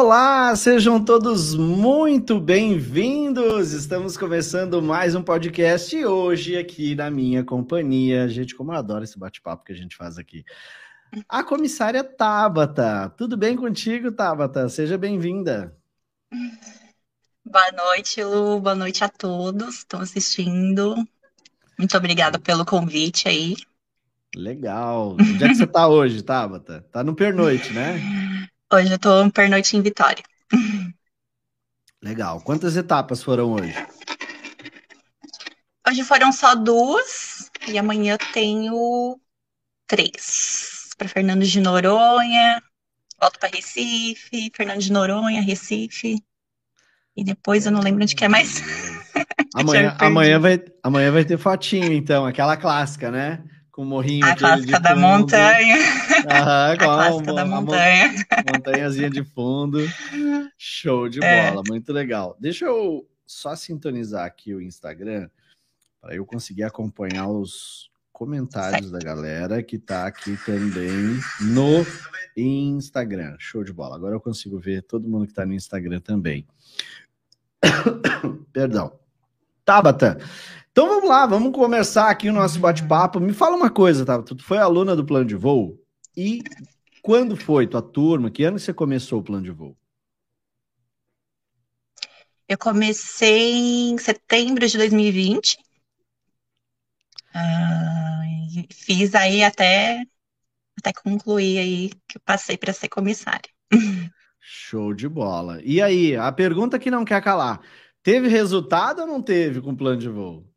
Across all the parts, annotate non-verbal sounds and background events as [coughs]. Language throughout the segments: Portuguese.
Olá, sejam todos muito bem-vindos. Estamos começando mais um podcast e hoje aqui na minha companhia. Gente, como eu adoro esse bate-papo que a gente faz aqui. A comissária Tabata. Tudo bem contigo, Tabata? Seja bem-vinda. Boa noite, Lu. Boa noite a todos que estão assistindo. Muito obrigada pelo convite aí. Legal. Onde é que você está hoje, Tabata? Tá no pernoite, né? [laughs] Hoje eu tô um pernoite em Vitória. [laughs] Legal. Quantas etapas foram hoje? Hoje foram só duas e amanhã tenho três. Para Fernando de Noronha, volto para Recife, Fernando de Noronha, Recife. E depois eu não lembro onde que é mais. amanhã, [laughs] amanhã, vai, amanhã vai ter fotinho, então, aquela clássica, né? Com o morrinho. A clássica da montanha. Aham, [laughs] a clássica da montanha. Montanhazinha de fundo. Show de é. bola, muito legal. Deixa eu só sintonizar aqui o Instagram para eu conseguir acompanhar os comentários certo. da galera que está aqui também no Instagram. Show de bola. Agora eu consigo ver todo mundo que está no Instagram também. [coughs] Perdão. Tabata, então vamos lá, vamos começar aqui o nosso bate-papo. Me fala uma coisa, tá? Tu foi aluna do plano de voo e quando foi tua turma? Que ano você começou o plano de voo? Eu comecei em setembro de 2020. Ah, fiz aí até, até concluir aí que eu passei para ser comissária. Show de bola. E aí, a pergunta que não quer calar. Teve resultado ou não teve com o plano de voo?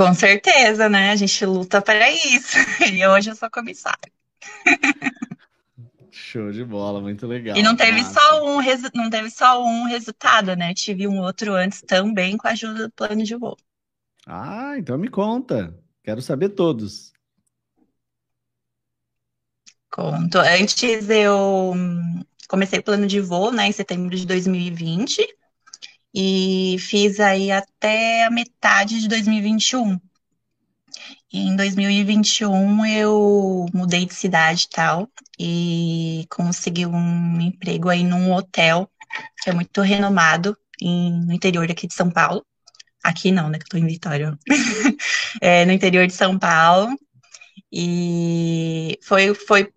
Com certeza, né? A gente luta para isso. [laughs] E hoje eu sou comissária. [laughs] Show de bola, muito legal. E não teve só um não teve só um resultado, né? Tive um outro antes também com a ajuda do plano de voo. Ah, então me conta. Quero saber todos. Conto. Antes eu comecei o plano de voo, né, em setembro de 2020 e fiz aí até a metade de 2021. E em 2021 eu mudei de cidade e tal e consegui um emprego aí num hotel que é muito renomado em, no interior aqui de São Paulo. Aqui não, né, que eu tô em Vitória. [laughs] é, no interior de São Paulo. E foi, foi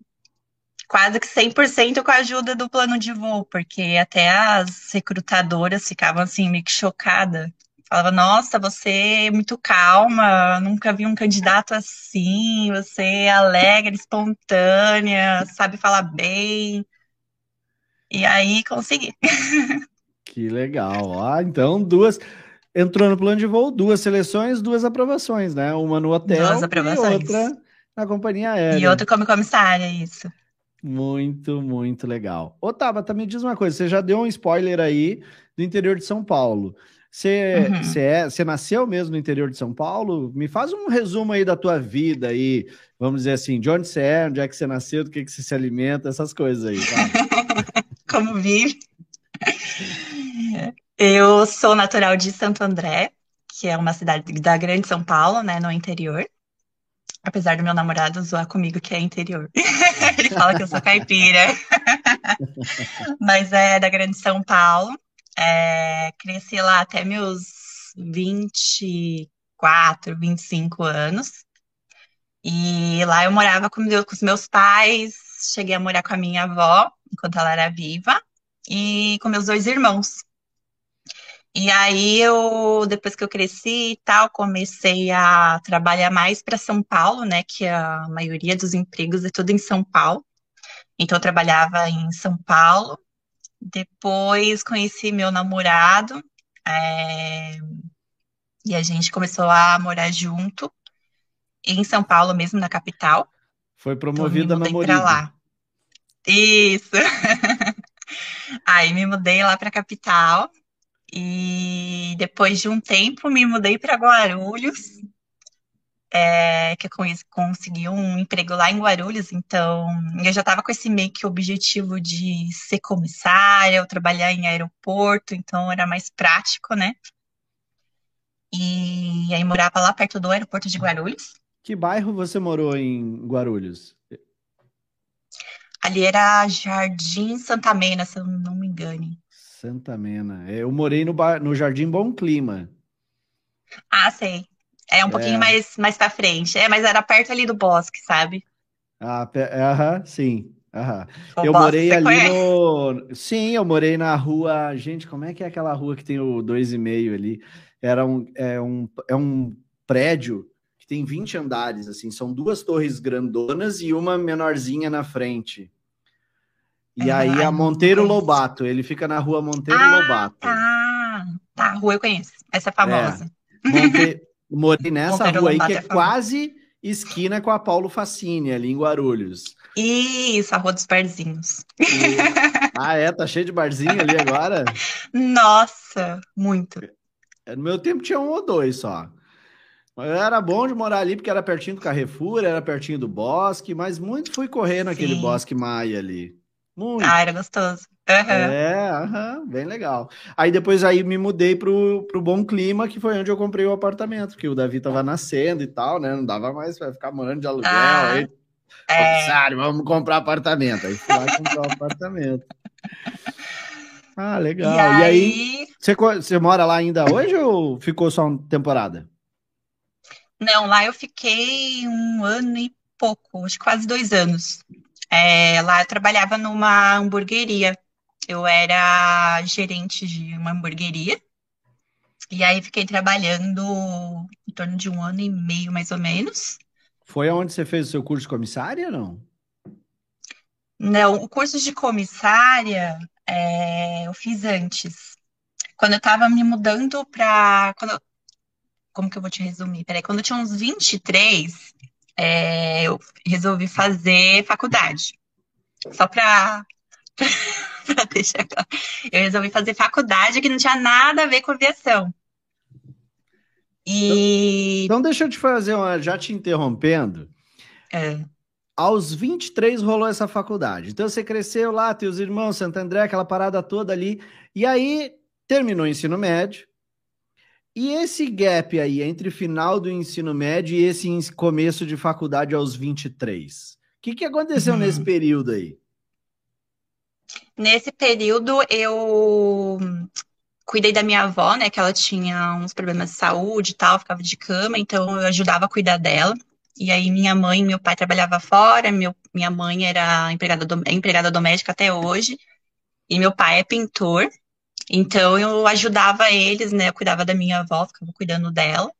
quase que 100% com a ajuda do plano de voo, porque até as recrutadoras ficavam assim meio que chocadas. Falava, nossa, você é muito calma, nunca vi um candidato assim, você é alegre, espontânea, sabe falar bem. E aí consegui. [laughs] Que legal. Ah, então duas entrou no plano de voo, duas seleções, duas aprovações, né? Uma no hotel duas aprovações. e outra na companhia aérea. E outra como comissária, isso. Muito, muito legal. Ô, Tabata, me diz uma coisa, você já deu um spoiler aí do interior de São Paulo. Você, uhum. você, é, você nasceu mesmo no interior de São Paulo? Me faz um resumo aí da tua vida aí, vamos dizer assim, de onde você é, onde é que você nasceu, do que, que você se alimenta, essas coisas aí, tá? [laughs] Como vive. Eu sou natural de Santo André, que é uma cidade da Grande São Paulo, né, no interior. Apesar do meu namorado zoar comigo que é interior. [laughs] Ele fala que eu sou caipira. [laughs] Mas é da Grande São Paulo. É, cresci lá até meus 24, 25 anos. E lá eu morava com, meu, com os meus pais, cheguei a morar com a minha avó, enquanto ela era viva, e com meus dois irmãos. E aí eu, depois que eu cresci e tal, comecei a trabalhar mais para São Paulo, né? Que a maioria dos empregos é tudo em São Paulo. Então eu trabalhava em São Paulo. Depois conheci meu namorado é... e a gente começou a morar junto em São Paulo mesmo, na capital. Foi promovida então, a lá. Isso. [laughs] Aí me mudei lá para a capital e depois de um tempo me mudei para Guarulhos, é, que eu consegui um emprego lá em Guarulhos, então eu já estava com esse meio que objetivo de ser comissária, ou trabalhar em aeroporto, então era mais prático, né? E aí morava lá perto do aeroporto de Guarulhos. Que bairro você morou em Guarulhos? Ali era Jardim Santa Mena, se eu não me engane. Santa Mena. Eu morei no, bar, no Jardim Bom Clima. Ah, sei. É um pouquinho é. mais, mais pra frente. É, mas era perto ali do bosque, sabe? Ah, aham, sim. Aham. Eu bosque, morei ali conhece? no. Sim, eu morei na rua. Gente, como é que é aquela rua que tem o dois e meio ali? Era um, é, um, é um prédio que tem 20 andares, assim, são duas torres grandonas e uma menorzinha na frente. E ah, aí a Monteiro Lobato, ele fica na rua Monteiro ah, Lobato. Tá, tá, a rua eu conheço, essa é famosa. É. Monte... [laughs] Morei nessa Monteiro rua Lobato aí que é, é quase esquina com a Paulo Facine, ali em Guarulhos. Isso, a Rua dos Barzinhos. E... [laughs] Ah, é? Tá cheio de barzinho ali agora? Nossa, muito. No meu tempo tinha um ou dois só. Era bom de morar ali porque era pertinho do Carrefour, era pertinho do bosque, mas muito fui correr naquele Sim. bosque Maia ali. Muito. Ah, era gostoso. Uhum. É, uhum, bem legal. Aí depois aí me mudei pro, pro Bom Clima, que foi onde eu comprei o apartamento, porque o Davi tava nascendo e tal, né? Não dava mais para ficar morando de aluguel. Ah, aí, é... vamos comprar apartamento. Aí fui lá comprar apartamento. Ah, legal. E aí, e aí você, você mora lá ainda hoje ou ficou só uma temporada? Não, lá eu fiquei um ano e pouco, acho que quase dois anos. É, lá eu trabalhava numa hamburgueria. Eu era gerente de uma hamburgueria. E aí fiquei trabalhando em torno de um ano e meio, mais ou menos. Foi aonde você fez o seu curso de comissária, não? Não, o curso de comissária é, eu fiz antes. Quando eu estava me mudando para. Como que eu vou te resumir? Peraí, quando eu tinha uns 23, é, eu resolvi fazer faculdade. Só para [laughs] deixar claro. Eu resolvi fazer faculdade que não tinha nada a ver com aviação. E... Então, então deixa eu te fazer uma, já te interrompendo. É. Aos 23 rolou essa faculdade. Então você cresceu lá, teus irmãos, Santo André, aquela parada toda ali. E aí terminou o ensino médio, e esse gap aí entre final do ensino médio e esse começo de faculdade aos 23? O que, que aconteceu nesse uhum. período aí? Nesse período eu cuidei da minha avó, né, que ela tinha uns problemas de saúde e tal, ficava de cama, então eu ajudava a cuidar dela. E aí minha mãe e meu pai trabalhavam fora, meu, minha mãe era empregada, do, é empregada doméstica até hoje, e meu pai é pintor. Então eu ajudava eles, né? Eu cuidava da minha avó, ficava cuidando dela.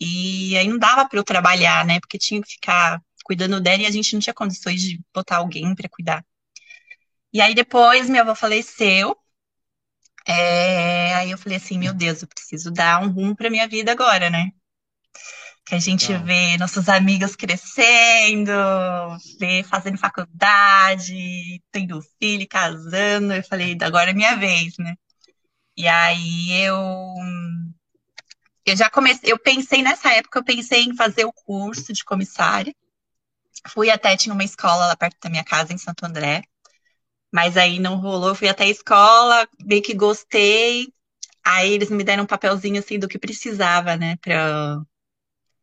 E aí não dava para eu trabalhar, né? Porque tinha que ficar cuidando dela e a gente não tinha condições de botar alguém para cuidar. E aí depois minha avó faleceu. É... Aí eu falei assim, meu Deus, eu preciso dar um rumo para minha vida agora, né? Que a gente vê nossos amigos crescendo, vê fazendo faculdade, tendo filho, casando. Eu falei, agora é minha vez, né? E aí eu eu já comecei, eu pensei nessa época, eu pensei em fazer o curso de comissária. Fui até, tinha uma escola lá perto da minha casa, em Santo André. Mas aí não rolou, fui até a escola, bem que gostei. Aí eles me deram um papelzinho assim do que precisava, né, para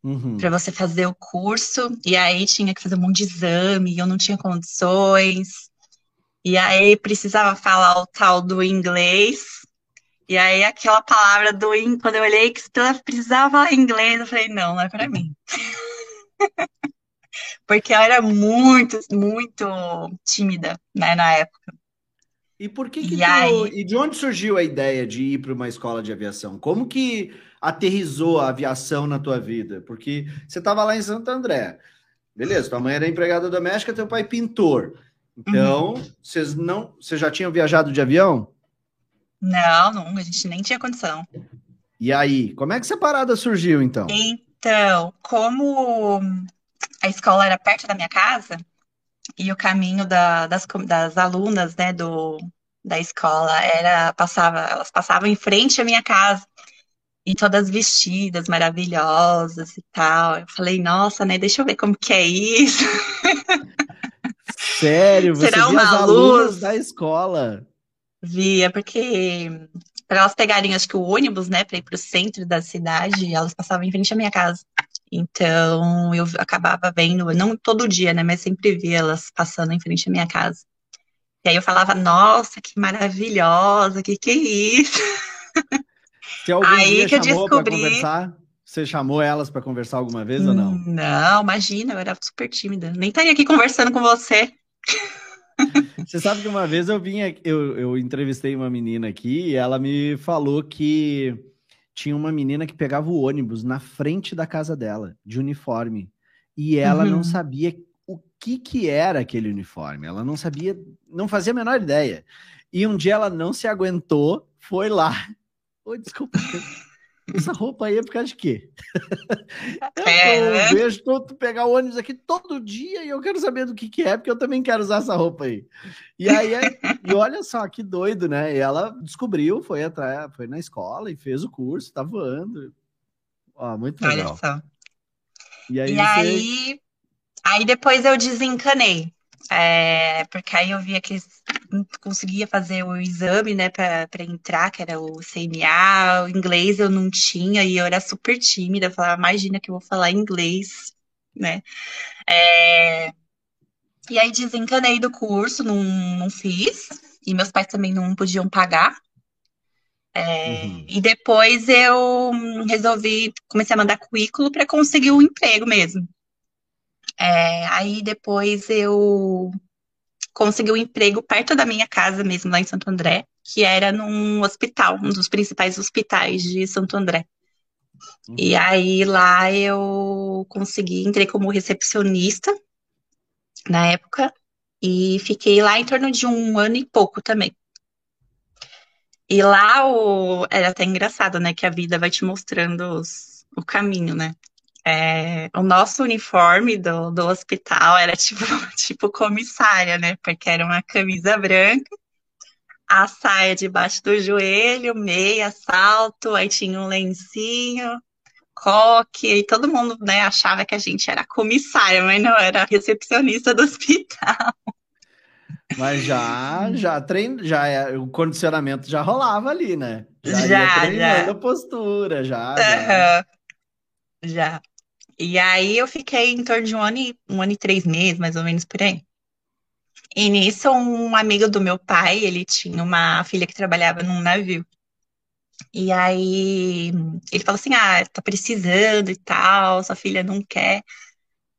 uhum. para você fazer o curso. E aí tinha que fazer um monte de exame, eu não tinha condições. E aí precisava falar o tal do inglês. E aí aquela palavra do in, quando eu olhei que precisava falar inglês, eu falei, não, não é para mim. [laughs] Porque eu era muito, muito tímida, né, na época. E por que, que e, tu, aí... e de onde surgiu a ideia de ir para uma escola de aviação? Como que aterrizou a aviação na tua vida? Porque você estava lá em Santo André. Beleza, tua mãe era empregada doméstica, teu pai pintor. Então, uhum. vocês não, vocês já tinham viajado de avião? Não, não, a gente nem tinha condição. E aí, como é que essa parada surgiu, então? Então, como a escola era perto da minha casa, e o caminho da, das, das alunas, né, do, da escola era, passava, elas passavam em frente à minha casa, e todas vestidas, maravilhosas e tal. Eu falei, nossa, né, deixa eu ver como que é isso. [laughs] Sério, [laughs] você Será via as luz? da escola. Via, porque para elas pegarem, acho que o ônibus, né, para ir para o centro da cidade, elas passavam em frente à minha casa. Então eu acabava vendo, não todo dia, né? Mas sempre via elas passando em frente à minha casa. E aí eu falava, nossa, que maravilhosa, que que é isso? [laughs] Se algum aí que eu descobri. Você chamou elas para conversar alguma vez ou não? Não, imagina, eu era super tímida. Nem estaria aqui conversando com você. Você sabe que uma vez eu vim, eu, eu entrevistei uma menina aqui e ela me falou que tinha uma menina que pegava o ônibus na frente da casa dela, de uniforme. E ela uhum. não sabia o que, que era aquele uniforme. Ela não sabia, não fazia a menor ideia. E um dia ela não se aguentou, foi lá. Oi, desculpa. [laughs] Essa roupa aí é por causa de quê? [laughs] É, eu né? vejo tu pegar o ônibus aqui todo dia e eu quero saber do que, que é, porque eu também quero usar essa roupa aí. E aí, é, e olha só que doido, né? E ela descobriu, foi atrás, foi na escola e fez o curso, tá voando. Ó, muito legal. Olha só. E aí, e você... aí, aí depois eu desencanei. É, porque aí eu via que conseguia fazer o exame, né, para entrar, que era o CNA, o inglês eu não tinha, e eu era super tímida, eu falava, imagina que eu vou falar inglês, né. É, e aí desencanei do curso, não, não fiz, e meus pais também não podiam pagar. É, uhum. E depois eu resolvi, comecei a mandar currículo para conseguir um emprego mesmo. É, aí depois eu consegui um emprego perto da minha casa mesmo, lá em Santo André, que era num hospital, um dos principais hospitais de Santo André. Uhum. E aí lá eu consegui, entrei como recepcionista na época e fiquei lá em torno de um ano e pouco também. E lá o... era até engraçado, né? Que a vida vai te mostrando os... o caminho, né? É, o nosso uniforme do, do hospital era [laughs] tipo, tipo comissária, né? Porque era uma camisa branca, a saia debaixo do joelho, meia, salto, aí tinha um lencinho, coque, e todo mundo né, achava que a gente era comissária, mas não, era recepcionista do [laughs] hospital. Mas já, já trein, já é, o condicionamento já rolava ali, né? Já, já treinando já. a postura, já. Uhum. já. Já. E aí eu fiquei em torno de um ano e, um ano e três meses, mais ou menos por aí. E nisso, um amigo do meu pai, ele tinha uma filha que trabalhava num navio. E aí ele falou assim: Ah, tá precisando e tal, sua filha não quer.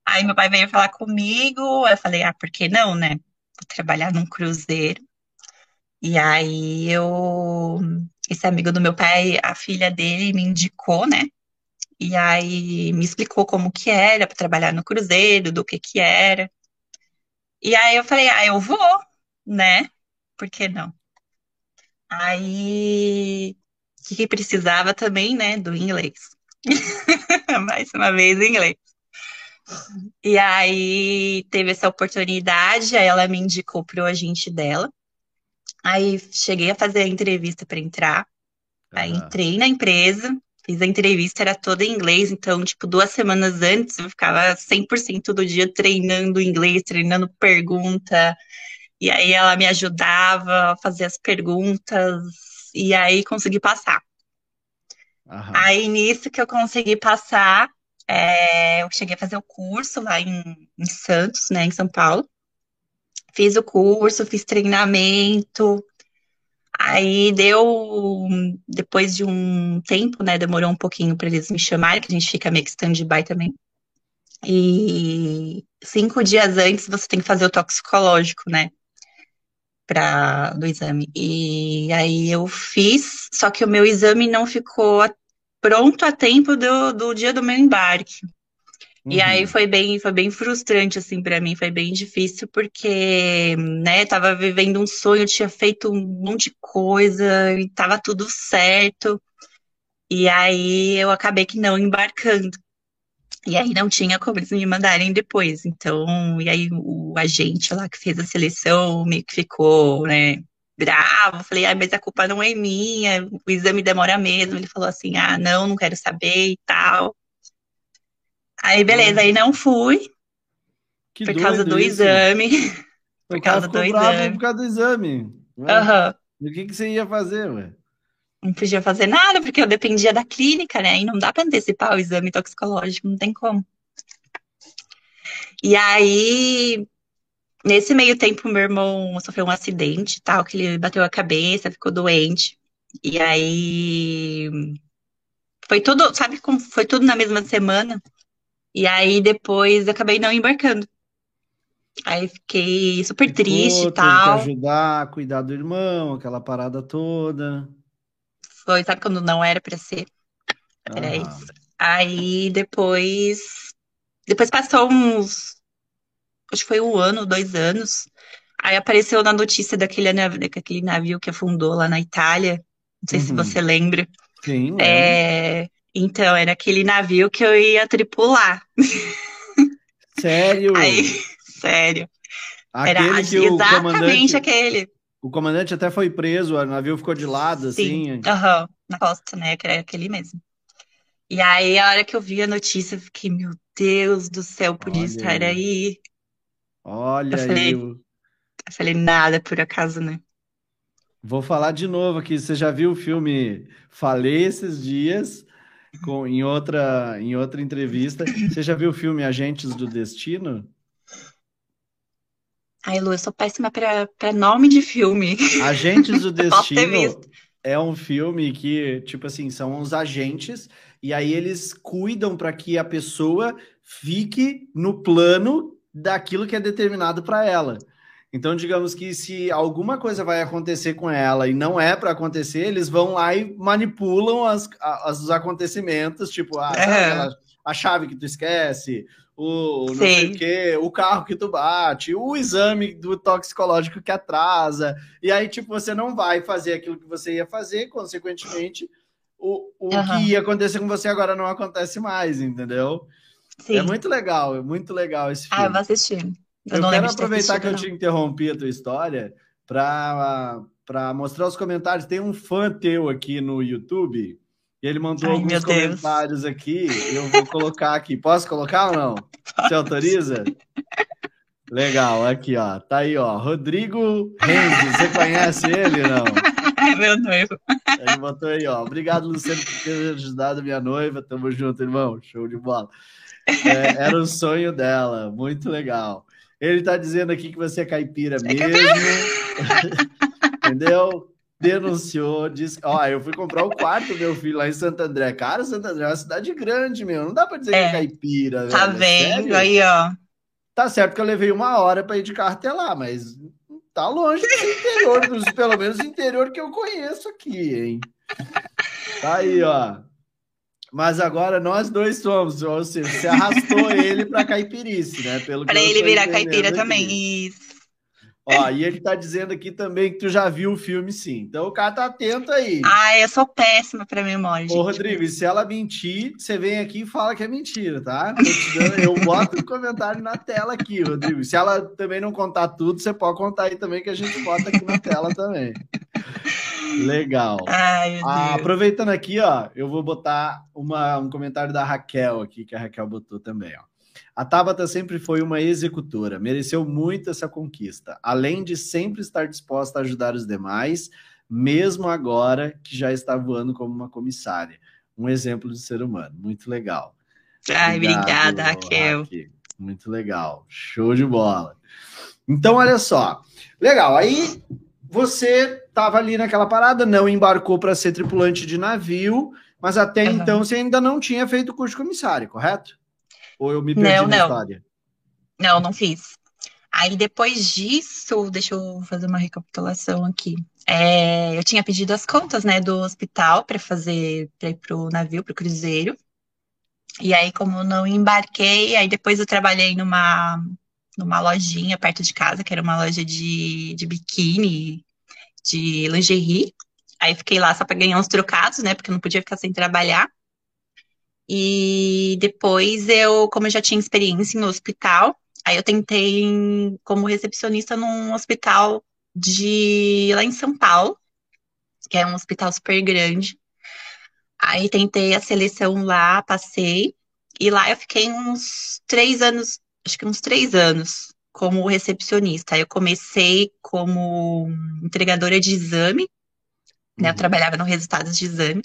Aí meu pai veio falar comigo, eu falei: Ah, por que não, né? Vou trabalhar num cruzeiro. E aí eu. Esse amigo do meu pai, a filha dele me indicou, né? E aí me explicou como que era para trabalhar no cruzeiro, do que que era. E aí eu falei, ah, eu vou, né? Por que não? Aí o que, precisava também, né? Do inglês. [laughs] Mais uma vez inglês. E aí teve essa oportunidade, aí ela me indicou pro agente dela. Aí cheguei a fazer a entrevista para entrar. Aí entrei na empresa, Fiz a entrevista, era toda em inglês, então, tipo, duas semanas antes eu ficava 100% do dia treinando inglês, treinando pergunta, e aí ela me ajudava a fazer as perguntas, e aí consegui passar. Aham. Aí, nisso que eu consegui passar, é, eu cheguei a fazer o curso lá em, em Santos, né, em São Paulo. Fiz o curso, fiz treinamento, Aí deu, depois de um tempo, né, demorou um pouquinho para eles me chamarem, que a gente fica meio que stand-by também. E cinco dias antes você tem que fazer o toxicológico, né, pra, do exame. E aí eu fiz, só que o meu exame não ficou pronto a tempo do, do dia do meu embarque. Uhum. E aí uhum. foi bem, foi bem frustrante, assim, para mim, foi bem difícil, porque, né, tava vivendo um sonho, tinha feito um monte de coisa, e tava tudo certo. E aí eu acabei que não embarcando. E aí não tinha como eles me mandarem depois. Então, e aí o agente lá que fez a seleção meio que ficou, né, bravo. Falei, ah, mas a culpa não é minha, o exame demora mesmo. Ele falou assim, ah, não, não quero saber e tal. Aí, beleza, aí não fui. Que por causa do isso. exame. [laughs] por causa do exame. Por causa do exame. Aham. Uhum. E o que, que você ia fazer, ué? não podia fazer nada, porque eu dependia da clínica, né? E não dá para antecipar o exame toxicológico, não tem como. E aí, nesse meio tempo, meu irmão sofreu um acidente tal, que ele bateu a cabeça, ficou doente. E aí foi tudo, sabe como foi tudo na mesma semana? E aí depois acabei não embarcando. Aí fiquei super Ficou, triste e tal. Que ajudar, cuidar do irmão, aquela parada toda. Foi, sabe quando não era para ser? Era ah. isso. Aí depois. Depois passou uns. Acho que foi um ano, dois anos. Aí apareceu na notícia daquele, daquele navio que afundou lá na Itália. Não sei uhum. se você lembra. Sim, é, então, era aquele navio que eu ia tripular. Sério? Aí, [laughs] sério. Aquele era que exatamente aquele. O comandante até foi preso, o navio ficou de lado, Sim. assim. Aham, uhum, na costa, né? Que era aquele mesmo. E aí, a hora que eu vi a notícia, eu fiquei, meu Deus do céu, podia Olha estar aí. aí. Olha eu falei, aí. Eu falei, nada por acaso, né? Vou falar de novo aqui. Você já viu o filme Falei esses dias? Com, em, outra, em outra entrevista. Você já viu o filme Agentes do Destino? Ai, Lu, eu sou péssima para nome de filme. Agentes do [laughs] Destino é um filme que, tipo assim, são os agentes e aí eles cuidam para que a pessoa fique no plano daquilo que é determinado para ela. Então, digamos que se alguma coisa vai acontecer com ela e não é para acontecer, eles vão lá e manipulam as, as, os acontecimentos, tipo, ah, é. a chave que tu esquece, o não Sim. sei o quê, o carro que tu bate, o exame do toxicológico que atrasa. E aí, tipo, você não vai fazer aquilo que você ia fazer, consequentemente, o, o uhum. que ia acontecer com você agora não acontece mais, entendeu? É Sim. É muito legal, é muito legal esse filme. Ah, eu vou assistir. Eu, eu quero aproveitar que eu te interrompi a tua história para mostrar os comentários. Tem um fã teu aqui no YouTube e ele mandou Ai, alguns comentários Deus. aqui, eu vou colocar aqui. Posso colocar ou não? Você autoriza? Legal, aqui, ó. Tá aí, ó. Rodrigo Renzi, você conhece ele não? É meu noivo. Ele botou aí, ó. Obrigado, Luciano, por ter ajudado minha noiva. Tamo junto, irmão. Show de bola. É, era o sonho dela. Muito legal. Ele tá dizendo aqui que você é caipira é mesmo. [laughs] Entendeu? denunciou, disse, ó, eu fui comprar o quarto do meu filho lá em Santo André. Cara, Santo André é uma cidade grande, meu. Não dá para dizer é, que é caipira, Tá velho. vendo aí, ó. Tá certo que eu levei uma hora para ir de carro até lá, mas tá longe do interior, dos, pelo menos interior que eu conheço aqui, hein? Tá aí, ó. Mas agora nós dois somos, ou seja, você arrastou ele para caipirice, né? Para ele virar caipira aqui. também, isso. Ó, e ele tá dizendo aqui também que tu já viu o filme, sim. Então o cara tá atento aí. Ah, eu sou péssima pra memória. Ô, gente. Rodrigo, e se ela mentir, você vem aqui e fala que é mentira, tá? Dando, eu boto o um comentário na tela aqui, Rodrigo. Se ela também não contar tudo, você pode contar aí também, que a gente bota aqui na tela também. Legal. Ai, ah, aproveitando aqui, ó, eu vou botar uma, um comentário da Raquel aqui, que a Raquel botou também, ó. A Tabata sempre foi uma executora, mereceu muito essa conquista, além de sempre estar disposta a ajudar os demais, mesmo agora que já está voando como uma comissária. Um exemplo de ser humano, muito legal. Ai, Obrigado, obrigada, Raquel. Raquel. Muito legal, show de bola. Então, olha só, legal. Aí você estava ali naquela parada, não embarcou para ser tripulante de navio, mas até uhum. então você ainda não tinha feito o curso de comissário, correto? Ou eu me perdi não, não. história? Não, não fiz. Aí depois disso, deixa eu fazer uma recapitulação aqui. É, eu tinha pedido as contas, né, do hospital para fazer para ir pro navio, pro cruzeiro. E aí, como eu não embarquei, aí depois eu trabalhei numa numa lojinha perto de casa, que era uma loja de, de biquíni, de lingerie. Aí fiquei lá só para ganhar uns trocados, né, porque eu não podia ficar sem trabalhar. E depois eu, como eu já tinha experiência no hospital, aí eu tentei como recepcionista num hospital de lá em São Paulo, que é um hospital super grande. Aí tentei a seleção lá, passei, e lá eu fiquei uns três anos, acho que uns três anos, como recepcionista. Aí eu comecei como entregadora de exame, Né? Eu trabalhava no resultados de exame.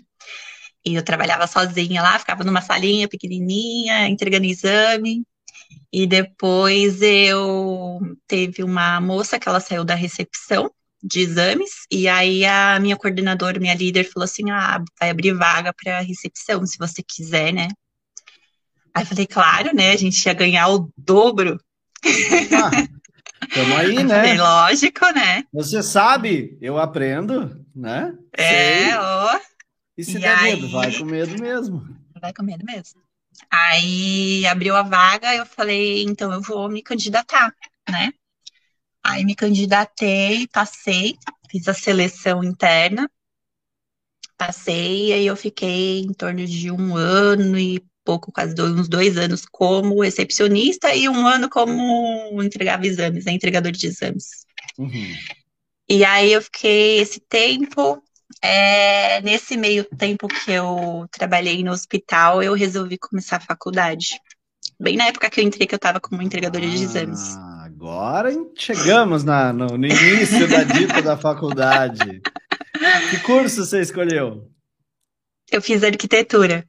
E eu trabalhava sozinha lá, ficava numa salinha pequenininha, entregando exame. E depois eu teve uma moça que ela saiu da recepção de exames, e aí a minha coordenadora, minha líder, falou assim: ah, vai abrir vaga para recepção, se você quiser, né? Aí eu falei, claro, né? A gente ia ganhar o dobro. Ah, tamo aí, [laughs] né? Falei, lógico, né? Você sabe, eu aprendo, né? É, ó. E se e der aí... medo, vai com medo mesmo. Vai com medo mesmo. Aí abriu a vaga, eu falei, então eu vou me candidatar, né? Aí me candidatei, passei, fiz a seleção interna, passei, e aí eu fiquei em torno de um ano e pouco, quase dois, uns dois anos como recepcionista e um ano como entregava exames, né, entregador de exames. Uhum. E aí eu fiquei esse tempo, é, nesse meio tempo que eu trabalhei no hospital, eu resolvi começar a faculdade. Bem na época que eu entrei, que eu estava como entregadora ah. de exames. Agora chegamos na, no, no início da dita da faculdade. Que curso você escolheu? Eu fiz arquitetura.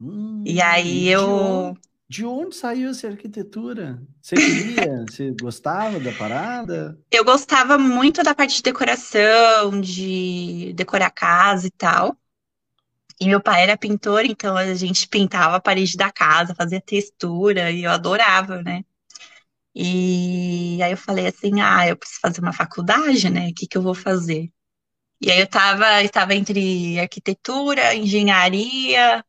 Hum, e aí eu. De onde, de onde saiu essa arquitetura? Você queria? [laughs] você gostava da parada? Eu gostava muito da parte de decoração, de decorar casa e tal. E meu pai era pintor, então a gente pintava a parede da casa, fazia textura, e eu adorava, né? E aí eu falei assim, ah, eu preciso fazer uma faculdade, né? O que que eu vou fazer? E aí eu estava estava entre arquitetura, engenharia,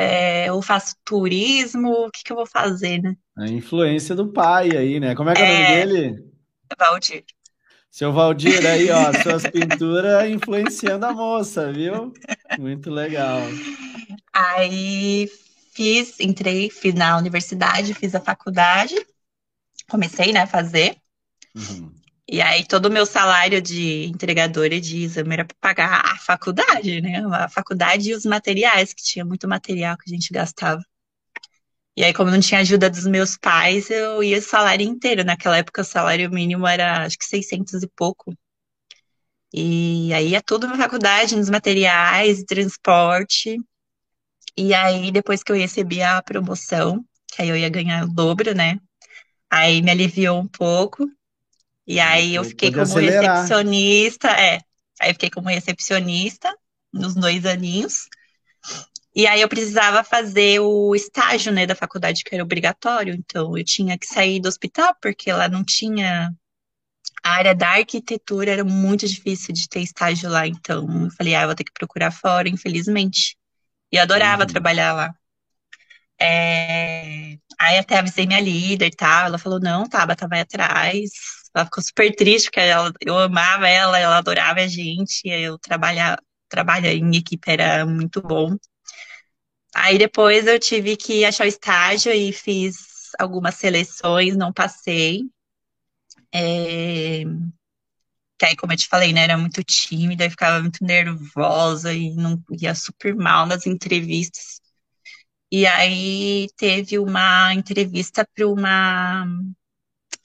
é, eu faço turismo, o que que eu vou fazer, né? A influência do pai aí, né? Como é que é, é o nome dele? Valdir. Seu Valdir aí, ó, [laughs] suas pinturas influenciando a moça, viu? Muito legal. Aí fiz, entrei, fiz na universidade, fiz a faculdade comecei, né, a fazer. Uhum. E aí todo o meu salário de entregadora de exame era para pagar a faculdade, né? A faculdade e os materiais, que tinha muito material que a gente gastava. E aí, como não tinha ajuda dos meus pais, eu ia o salário inteiro. Naquela época, o salário mínimo era acho que 600 e pouco. E aí ia tudo na faculdade, nos materiais, transporte. E aí, depois que eu recebi a promoção, que aí eu ia ganhar o dobro, né? Aí me aliviou um pouco. E aí eu fiquei como acelerar. recepcionista, é. Aí eu fiquei como recepcionista nos dois aninhos. E aí eu precisava fazer o estágio, né, da faculdade que era obrigatório. Então eu tinha que sair do hospital porque lá não tinha a área da arquitetura era muito difícil de ter estágio lá. Então eu falei, ah, eu vou ter que procurar fora, infelizmente. E eu adorava uhum. trabalhar lá. É... Aí até avisei minha líder e tal. Ela falou: não, Tabata, vai atrás. Ela ficou super triste, porque ela, eu amava ela, ela adorava a gente. Eu trabalhar, trabalhar em equipe era muito bom. Aí depois eu tive que achar o estágio e fiz algumas seleções, não passei. É... Que aí, como eu te falei, né, era muito tímida, eu ficava muito nervosa e não ia super mal nas entrevistas. E aí teve uma entrevista para uma.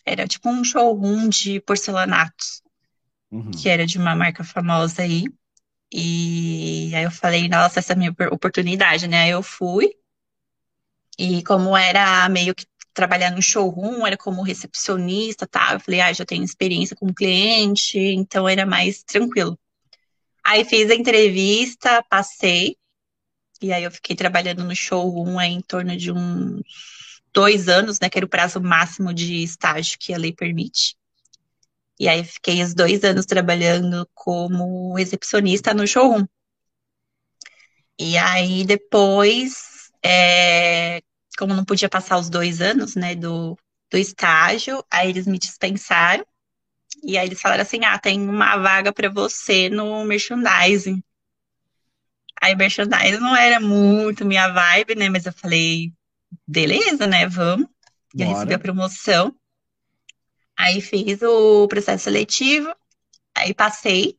Era tipo um showroom de porcelanatos, uhum. que era de uma marca famosa aí. E aí eu falei, nossa, essa é a minha oportunidade, né? Aí eu fui. E como era meio que trabalhar no showroom, era como recepcionista, tá? Eu falei, ah, já tenho experiência com cliente, então era mais tranquilo. Aí fiz a entrevista, passei. E aí eu fiquei trabalhando no showroom em torno de uns dois anos, né? Que era o prazo máximo de estágio que a lei permite. E aí fiquei os dois anos trabalhando como recepcionista no showroom. E aí depois, é, como não podia passar os dois anos, né, do, do estágio, aí eles me dispensaram. E aí eles falaram assim: ah, tem uma vaga para você no merchandising. Aí merchandising não era muito minha vibe, né? Mas eu falei, beleza, né? Vamos. E eu recebi a promoção. Aí fiz o processo seletivo, aí passei.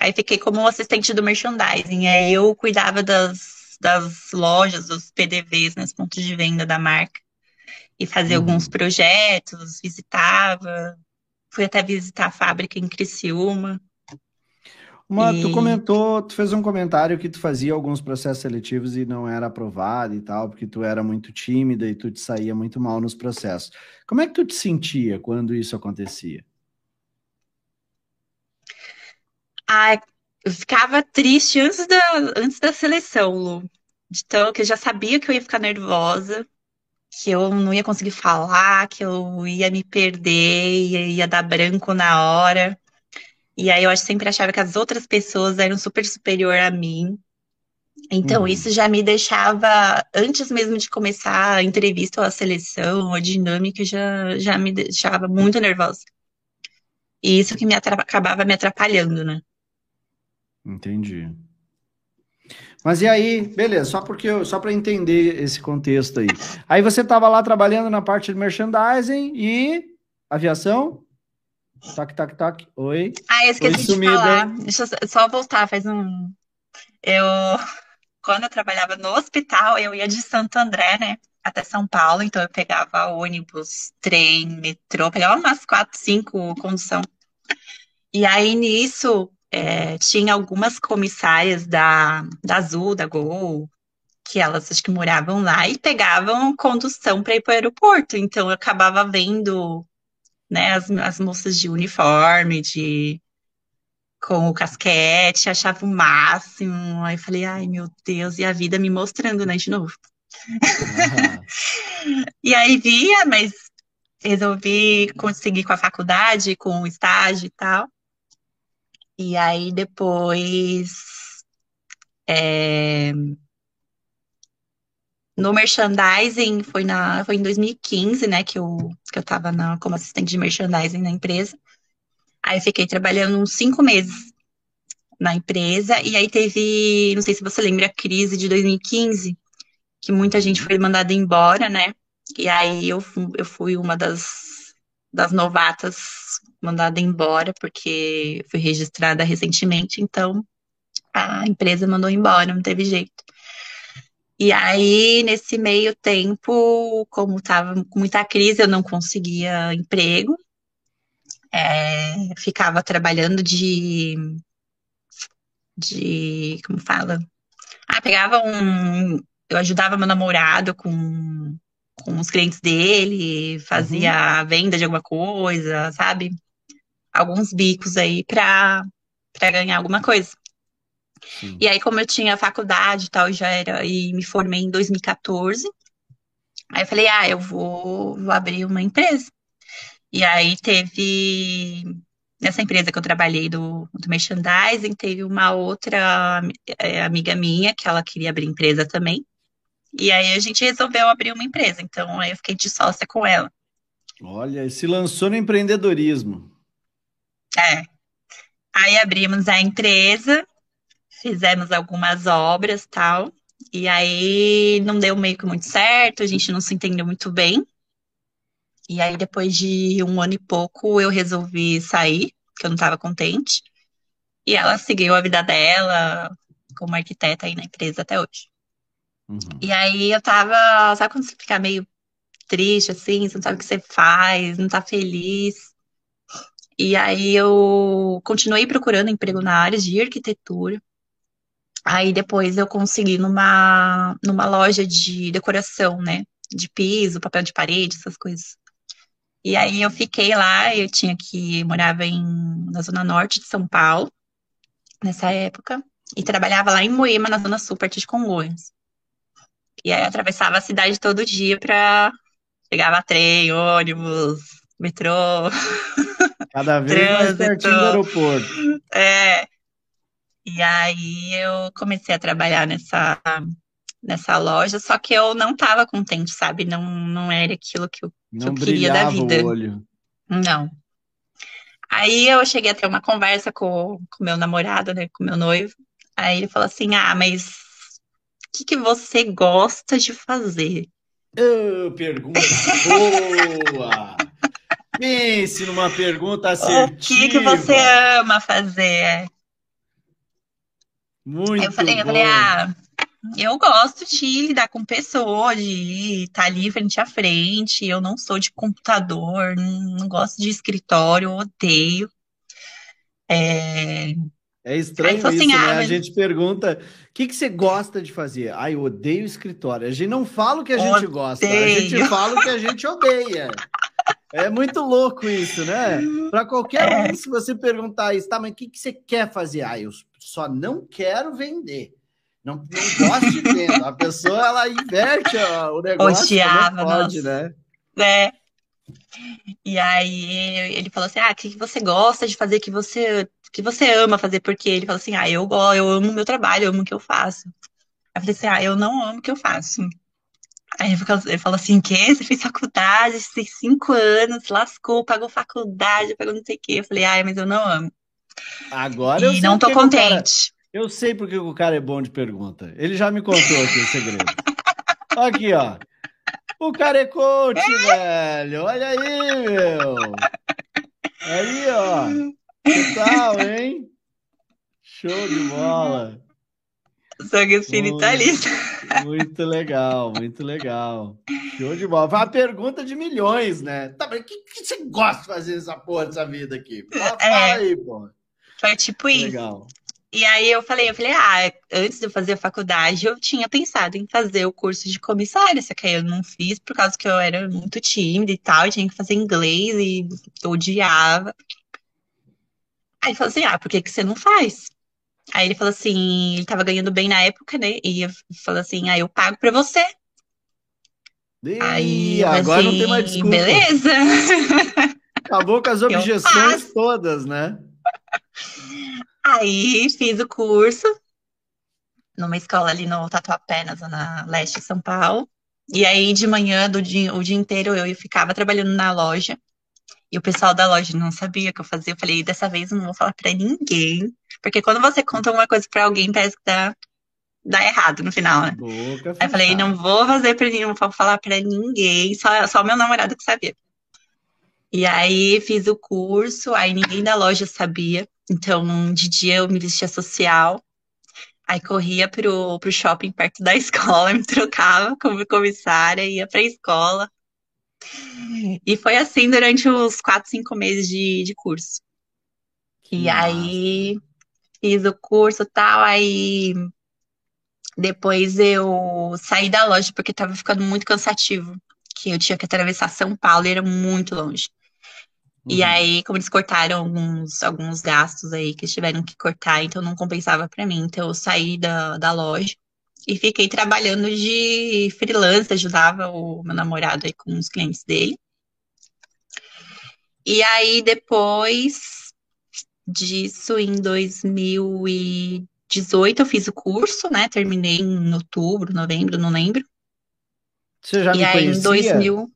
Aí fiquei como assistente do merchandising. Aí eu cuidava das, das lojas, dos PDVs, né, os pontos de venda da marca. E fazia uhum. alguns projetos, visitava. Fui até visitar a fábrica em Criciúma. Uma, e... Tu comentou, tu fez um comentário que tu fazia alguns processos seletivos e não era aprovado e tal, porque tu era muito tímida e tu te saía muito mal nos processos. Como é que tu te sentia quando isso acontecia? Ah, eu ficava triste antes da, antes da seleção, Lu. Então, que eu já sabia que eu ia ficar nervosa, que eu não ia conseguir falar, que eu ia me perder, ia, ia dar branco na hora. E aí eu sempre achava que as outras pessoas eram super superior a mim. Então, uhum. isso já me deixava, antes mesmo de começar a entrevista ou a seleção, a dinâmica, já, já me deixava muito nervosa. E isso que me acabava me atrapalhando, né? Entendi. Mas e aí, beleza, só porque eu, só para entender esse contexto aí. Aí você estava lá trabalhando na parte de merchandising e aviação? Tac, tac, tac. Oi. Ah, eu esqueci Oi, de falar. Deixa eu só voltar, faz um. Eu. Quando eu trabalhava no hospital, eu ia de Santo André, né? Até São Paulo, então eu pegava ônibus, trem, metrô, pegava umas quatro, cinco condução. E aí nisso, é, tinha algumas comissárias da, da Azul, da Gol, que elas acho que moravam lá e pegavam condução para ir para o aeroporto. Então eu acabava vendo né, as, as moças de uniforme, de com o casquete, achava o máximo. Aí falei, ai meu Deus, e a vida me mostrando, né, de novo. Uhum. [laughs] e aí via, mas resolvi conseguir com a faculdade, com o estágio e tal. E aí depois é, no merchandising foi, na, foi em 2015, né, que eu, que eu tava na, como assistente de merchandising na empresa. Aí eu fiquei trabalhando uns cinco meses na empresa, e aí teve, não sei se você lembra, a crise de 2015, que muita gente foi mandada embora, né? E aí eu, eu fui uma das, das novatas mandada embora, porque fui registrada recentemente, então a empresa mandou embora, não teve jeito. E aí, nesse meio tempo, como estava com muita crise, eu não conseguia emprego. É, ficava trabalhando de, de, como fala? Ah, pegava um, eu ajudava meu namorado com, com os clientes dele, fazia uhum. a venda de alguma coisa, sabe? Alguns bicos aí para ganhar alguma coisa. Sim. E aí, como eu tinha faculdade e tal, já era, e me formei em 2014, aí eu falei, ah, eu vou, vou abrir uma empresa. E aí teve, nessa empresa que eu trabalhei do, do merchandising, teve uma outra é, amiga minha que ela queria abrir empresa também. E aí a gente resolveu abrir uma empresa, então aí eu fiquei de sócia com ela. Olha, se lançou no empreendedorismo. É. Aí abrimos a empresa fizemos algumas obras tal. E aí não deu meio que muito certo, a gente não se entendeu muito bem. E aí, depois de um ano e pouco, eu resolvi sair, porque eu não estava contente. E ela seguiu a vida dela como arquiteta aí na empresa até hoje. Uhum. E aí eu tava, sabe quando você fica meio triste, assim, você não sabe o que você faz, não tá feliz. E aí eu continuei procurando emprego na área de arquitetura. Aí depois eu consegui numa, numa loja de decoração, né? De piso, papel de parede, essas coisas. E aí eu fiquei lá, eu tinha que morava em, na zona norte de São Paulo, nessa época, e trabalhava lá em Moema, na zona sul, perto de Congonhas. E aí atravessava a cidade todo dia para pegava trem, ônibus, metrô. Cada vez mais [laughs] pertinho do aeroporto. É. E aí eu comecei a trabalhar nessa, nessa loja, só que eu não estava contente, sabe? Não, não era aquilo que eu, que eu queria da vida. O olho. Não. Aí eu cheguei a ter uma conversa com o meu namorado, né, com meu noivo. Aí ele falou assim: Ah, mas o que, que você gosta de fazer? Oh, pergunta boa! Pense numa pergunta assertiva. O que, que você ama fazer? Muito eu falei, bom. eu falei, ah, eu gosto de lidar com pessoas, de estar ali frente a frente. Eu não sou de computador, não, gosto de escritório, odeio. É, É estranho isso, assim, né? Ah, mas... A gente pergunta o que, que você gosta de fazer? Ah, eu odeio escritório. A gente não fala o que a gente odeio. gosta, a gente fala o que a gente odeia. É muito louco isso, né? Para qualquer um, se você perguntar isso, tá, mas o que, que você quer fazer? Ah, eu só não quero vender. Não, não gosto de venda. A pessoa, ela inverte o negócio. Odiava, não pode, nossa. né? É. E aí ele falou assim: Ah, o que você gosta de fazer que você que você ama fazer? Porque ele falou assim: Ah, eu eu amo o meu trabalho, eu amo o que eu faço. Aí eu falei assim: Ah, eu não amo o que eu faço. Aí ele falou assim: que? Você fez faculdade, você tem cinco anos, lascou, pagou faculdade, pagou não sei o quê. Eu falei, ai, mas eu não amo. Agora e não tô contente. Cara, eu sei porque o cara é bom de pergunta. Ele já me contou aqui o segredo. Aqui, ó. O cara é coach, velho. Olha aí, meu. Aí, ó. Que tal, hein? Show de bola. Sangue espiritualista. Muito, muito legal, muito legal. Show de bola. Foi uma pergunta de milhões, né? Tá, mas o que, que você gosta de fazer nessa porra dessa vida aqui? Fala, é, aí, pô. Foi tipo isso. Legal. E aí eu falei, eu falei, ah, antes de eu fazer a faculdade, eu tinha pensado em fazer o curso de comissária, só que aí eu não fiz por causa que eu era muito tímida e tal, eu tinha que fazer inglês e eu odiava. Aí ele falou assim, ah, por que que você não faz? Aí ele falou assim, ele tava ganhando bem na época, né? E falou assim, ah, eu pago pra você. E aí agora assim, não tem mais assim, desculpa. Beleza. Acabou com as [laughs] objeções todas, né? Aí fiz o curso numa escola ali no Tatuapé, na zona leste de São Paulo. E aí de manhã, do dia, o dia inteiro, eu ficava trabalhando na loja. E o pessoal da loja não sabia o que eu fazia. Eu falei, dessa vez eu não vou falar para ninguém. Porque quando você conta uma coisa para alguém, parece que dá, dá errado no final, né? Boca aí eu falei, não vou fazer pra ninguém, não vou falar para ninguém, só, só meu namorado que sabia. E aí fiz o curso, aí ninguém da loja sabia. Então, de dia eu me vestia social, aí corria pro, pro shopping perto da [laughs] escola, me trocava como comissária, ia pra escola. E foi assim durante os quatro, cinco meses de, de curso. E massa. aí fiz o curso e tal, aí depois eu saí da loja porque estava ficando muito cansativo, que eu tinha que atravessar São Paulo e era muito longe. Uhum. E aí, como eles cortaram alguns, alguns gastos aí que eles tiveram que cortar, então não compensava para mim. Então eu saí da, da loja e fiquei trabalhando de freelance, ajudava o meu namorado aí com os clientes dele. E aí, depois disso, em 2018, eu fiz o curso, né? Terminei em outubro, novembro, não lembro. Você já e me aí, conhecia? em 2000...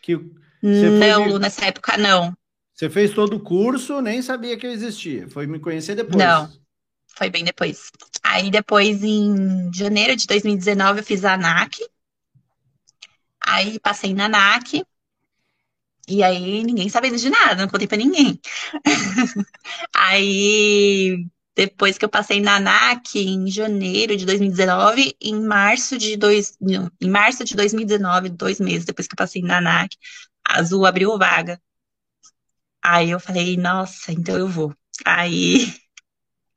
Que não, foi... nessa época não. Você fez todo o curso, nem sabia que eu existia. Foi me conhecer depois. Não, foi bem depois. Aí depois, em janeiro de 2019, eu fiz a ANAC. Aí passei na ANAC. E aí ninguém sabendo de nada, não contei pra ninguém. [laughs] aí depois que eu passei na ANAC em janeiro de 2019, em março de dois, em março de 2019, dois meses depois que eu passei na ANAC, a Azul abriu vaga. Aí eu falei, nossa, então eu vou. Aí,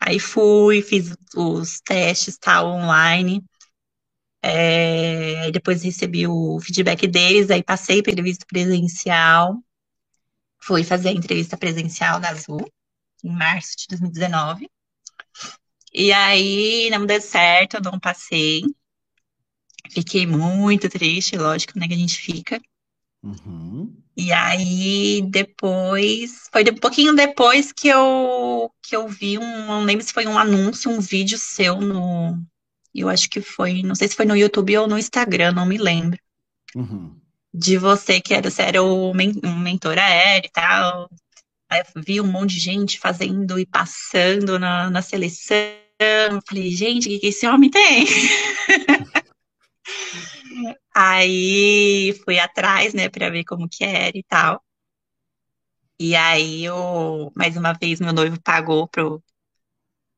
aí fui, fiz os testes tal online. É, depois recebi o feedback deles, aí passei para entrevista presencial. Fui fazer a entrevista presencial da Azul em março de 2019. E aí não deu certo, eu não passei. Fiquei muito triste, lógico, né, que a gente fica. Uhum. E aí, depois, foi um pouquinho depois que eu, que eu vi um, não lembro se foi um anúncio, um vídeo seu no, eu acho que foi, não sei se foi no YouTube ou no Instagram, não me lembro. Uhum. De você, que era, você era o men, um mentor aéreo e tal. Aí eu vi um monte de gente fazendo e passando na, na seleção. Eu falei, gente, o que, que esse homem tem? [laughs] Aí fui atrás, né, para ver como que era e tal. E aí eu, mais uma vez, meu noivo pagou pro,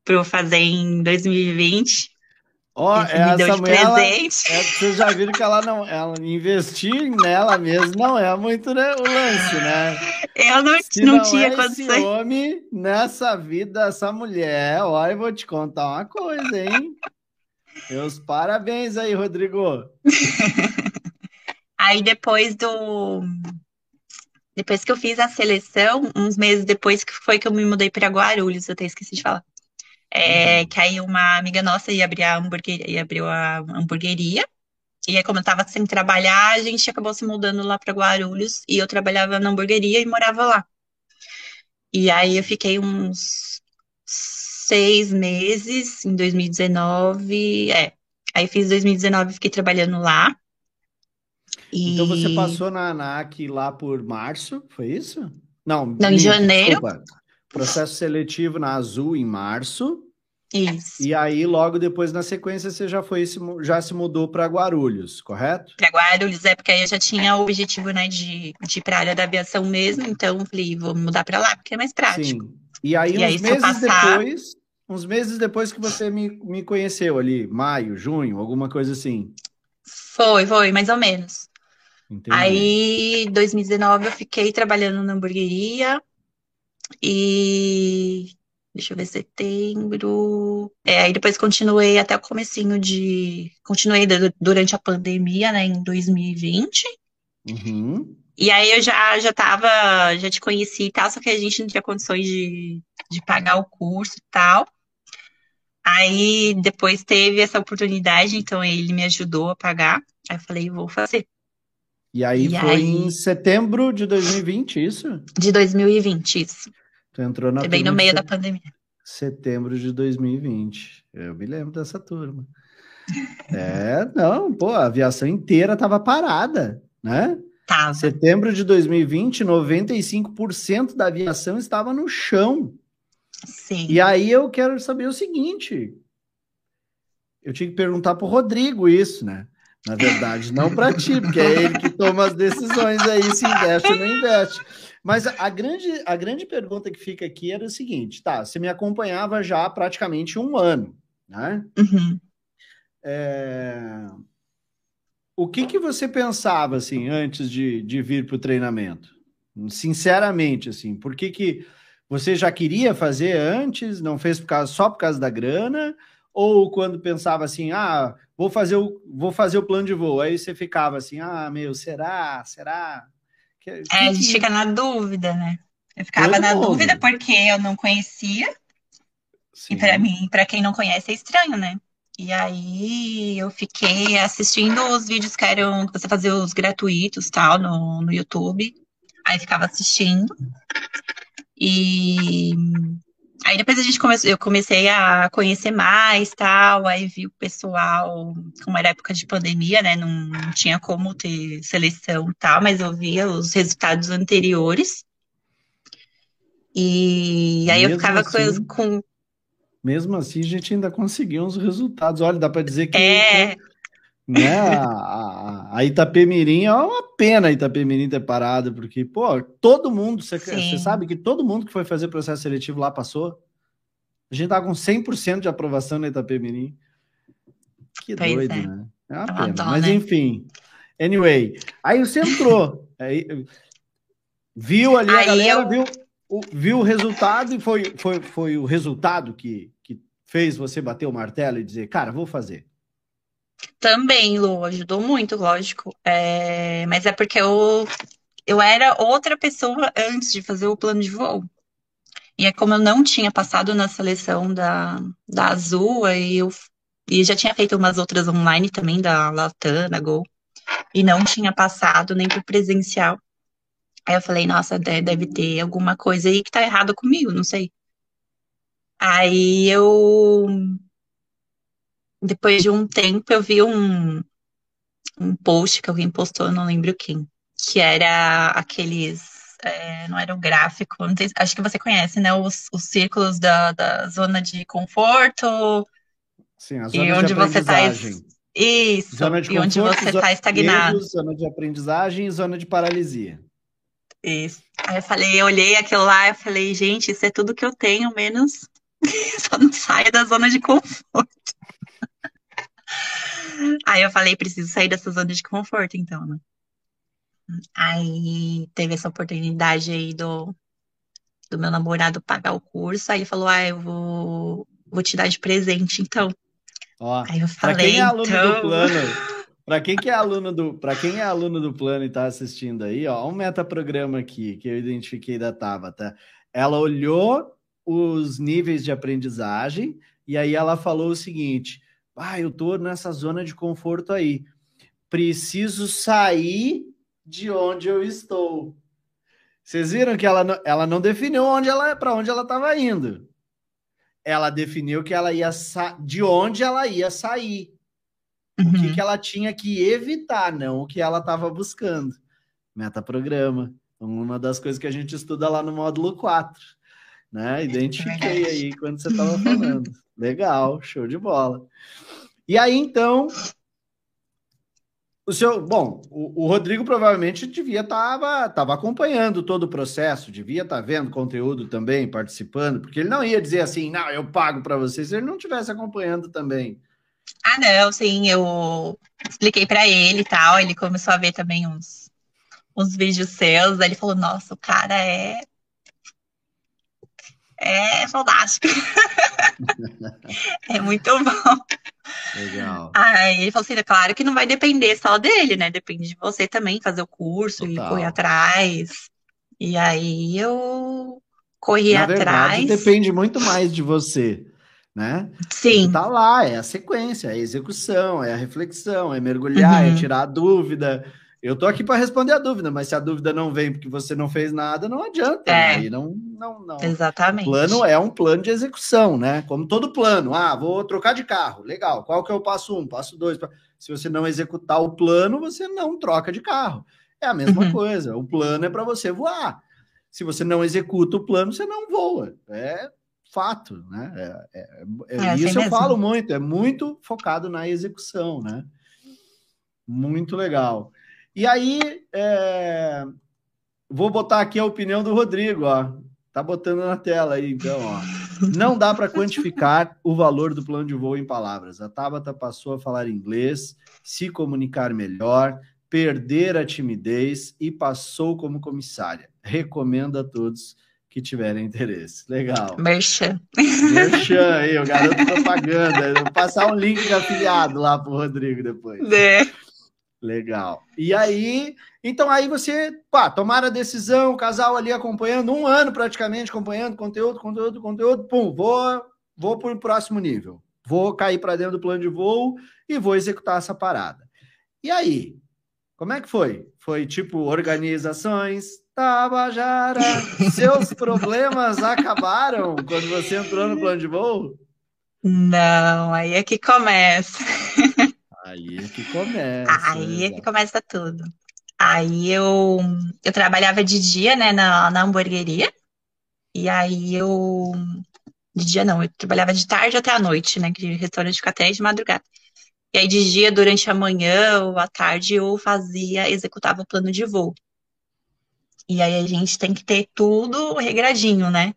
pro fazer em 2020. Ó, oh, essa de mulher, presente. Ela, é, vocês já viram que ela não, ela investir nela mesmo não é muito né, o lance, né? Eu não, Se não, não tinha é condições. Esse homem nessa vida, essa mulher, olha, eu vou te contar uma coisa, hein? Meus parabéns aí, Rodrigo. [laughs] aí depois do depois que eu fiz a seleção, uns meses depois que foi que eu me mudei para Guarulhos, eu até esqueci de falar. É, uhum. Que aí uma amiga nossa ia abrir a hamburgueria, ia abrir a hamburgueria. E aí, como eu tava sem trabalhar, a gente acabou se mudando lá para Guarulhos e eu trabalhava na hamburgueria e morava lá. E aí eu fiquei uns seis meses em 2019. É. Aí fiz 2019 fiquei trabalhando lá. E... Então você passou na ANAC lá por março, foi isso? Não, Não em janeiro. Desculpa. Processo seletivo na Azul em março. Isso. E aí, logo depois, na sequência, você já foi já se mudou para Guarulhos, correto? Para Guarulhos, é porque aí eu já tinha o objetivo né, de, de ir para a área da aviação mesmo, então falei, vou mudar para lá, porque é mais prático. Sim. E aí, e uns aí, meses passar... depois, uns meses depois que você me, me conheceu ali, maio, junho, alguma coisa assim. Foi, foi, mais ou menos. Entendi. Aí, 2019, eu fiquei trabalhando na hamburgueria e deixa eu ver, setembro. É, aí depois continuei até o comecinho de. Continuei durante a pandemia, né, em 2020. Uhum. E aí eu já, já tava, já te conheci e tal, só que a gente não tinha condições de, de pagar o curso e tal. Aí depois teve essa oportunidade, então ele me ajudou a pagar. Aí eu falei, vou fazer. E aí e foi aí... em setembro de 2020, isso? De 2020, isso. Tu entrou na bem no meio da pandemia. Setembro de 2020. Eu me lembro dessa turma. É, não, pô, a aviação inteira estava parada, né? Tava. Setembro de 2020, 95% da aviação estava no chão. Sim. E aí eu quero saber o seguinte: eu tinha que perguntar para o Rodrigo isso, né? Na verdade, não para ti, porque é ele que toma as decisões aí, se investe ou não investe. Mas a grande, a grande pergunta que fica aqui era o seguinte: tá, você me acompanhava já há praticamente um ano, né? Uhum. É... O que, que você pensava, assim, antes de, de vir para o treinamento? Sinceramente, assim, por que, que você já queria fazer antes, não fez por causa, só por causa da grana? Ou quando pensava assim, ah, vou fazer o, vou fazer o plano de voo. Aí você ficava assim, ah, meu, será? Será? Que, é, a gente fica na dúvida, né? Eu ficava Todo na mundo. dúvida porque eu não conhecia. Sim. E para mim, para quem não conhece, é estranho, né? E aí eu fiquei assistindo os vídeos que eram que você fazia os gratuitos tal no, no YouTube. Aí ficava assistindo. E Aí depois a gente começou, eu comecei a conhecer mais, tal, aí vi o pessoal, como era época de pandemia, né, não, não tinha como ter seleção tal, mas eu via os resultados anteriores. E aí mesmo eu ficava assim, com, Mesmo assim, a gente ainda conseguiu uns resultados. Olha, dá para dizer que é... né, a, a, a Itapemirim é uma pena a Itapemirim ter parado, porque, pô, todo mundo, você, sabe que todo mundo que foi fazer processo seletivo lá passou. A gente tá com 100% de aprovação na Itapemirim. Que pois doido, é. né? É uma é pena. Dó, Mas né? enfim. Anyway, aí você entrou. [laughs] aí, viu ali aí a galera, eu... viu, o, viu o resultado e foi, foi, foi o resultado que, que fez você bater o martelo e dizer, cara, vou fazer. Também, Lu, ajudou muito, lógico. É, mas é porque eu, eu era outra pessoa antes de fazer o plano de voo. E é como eu não tinha passado na seleção da, da Azul, aí eu e já tinha feito umas outras online também, da Latam, da Gol, e não tinha passado nem pro presencial. Aí eu falei, nossa, deve ter alguma coisa aí que tá errado comigo, não sei. Aí eu depois de um tempo, eu vi um, um post que alguém postou, não lembro quem, que era aqueles. É, não era o gráfico, sei, acho que você conhece, né? Os, os círculos da, da zona de conforto. Sim, a zona e onde de você está. Isso, zona de e onde você está estagnado. zona de aprendizagem e zona de paralisia. Isso. Aí eu falei, eu olhei aquilo lá e falei, gente, isso é tudo que eu tenho, menos [laughs] só não saia da zona de conforto. Aí eu falei, preciso sair dessa zona de conforto, então, né? Aí teve essa oportunidade aí do, do meu namorado pagar o curso, aí ele falou, ah, eu vou, vou te dar de presente, então. Ó, aí eu falei, quem é aluno então... do plano, [laughs] para quem que é aluno do, para quem é aluno do plano e está assistindo aí, ó, um metaprograma aqui que eu identifiquei da Tabata. Ela olhou os níveis de aprendizagem e aí ela falou o seguinte: "Ah, eu tô nessa zona de conforto aí. Preciso sair de onde eu estou." Vocês viram que ela, ela não definiu onde ela para onde ela estava indo. Ela definiu que ela ia de onde ela ia sair. Uhum. O que, uhum. que ela tinha que evitar, não o que ela estava buscando. Metaprograma. Uma das coisas que a gente estuda lá no módulo 4. Né? Identifiquei aí quando você estava falando. Legal, show de bola. E aí, então, o seu, bom, o, o Rodrigo provavelmente devia estar tava acompanhando todo o processo, devia estar tá vendo conteúdo também, participando, porque ele não ia dizer assim, não, eu pago para vocês, se ele não estivesse acompanhando também. Ah, não, sim, eu expliquei para ele e tal, ele começou a ver também uns, uns vídeos seus, aí ele falou, nossa, o cara é é fantástico. [laughs] é muito bom. Legal. Aí ele falou assim: é claro que não vai depender só dele, né? Depende de você também fazer o curso Total. e correr atrás. E aí eu corri Na atrás. Verdade, depende muito mais de você, né? Sim. Tá lá, é a sequência, é a execução, é a reflexão, é mergulhar, é uhum. é tirar a dúvida. Eu tô aqui para responder a dúvida, mas se a dúvida não vem porque você não fez nada, não adianta. É. Aí não, não, não. Exatamente. O plano é um plano de execução, né? Como todo plano. Ah, vou trocar de carro. Legal. Qual que é o passo um, passo dois? Se você não executar o plano, você não troca de carro. É a mesma uhum. coisa. O plano é para você voar. Se você não executa o plano, você não voa. É fato, né? É, é, é, é assim isso eu falo muito. É muito focado na execução, né? Muito legal. E aí, é... vou botar aqui a opinião do Rodrigo, ó. Tá botando na tela aí, então, ó. Não dá para quantificar o valor do plano de voo em palavras. A Tabata passou a falar inglês, se comunicar melhor, perder a timidez e passou como comissária. Recomendo a todos que tiverem interesse. Legal. Merchan. Merchan aí, o garoto propaganda. Vou passar um link de afiliado lá pro Rodrigo depois. É. Legal. E aí, então aí você, pá, tomaram a decisão, o casal ali acompanhando, um ano praticamente acompanhando conteúdo, conteúdo, conteúdo, pum, vou, vou para o próximo nível. Vou cair para dentro do plano de voo e vou executar essa parada. E aí, como é que foi? Foi tipo organizações, Tabajara, [laughs] seus problemas acabaram quando você entrou no plano de voo? Não, aí é que começa. Aí é que começa. Aí é que começa tudo. Aí eu, eu trabalhava de dia, né, na, na hamburgueria. E aí eu. De dia não, eu trabalhava de tarde até a noite, né? Que restaurante fica até de madrugada. E aí de dia, durante a manhã ou à tarde, eu fazia, executava o plano de voo. E aí a gente tem que ter tudo regradinho, né?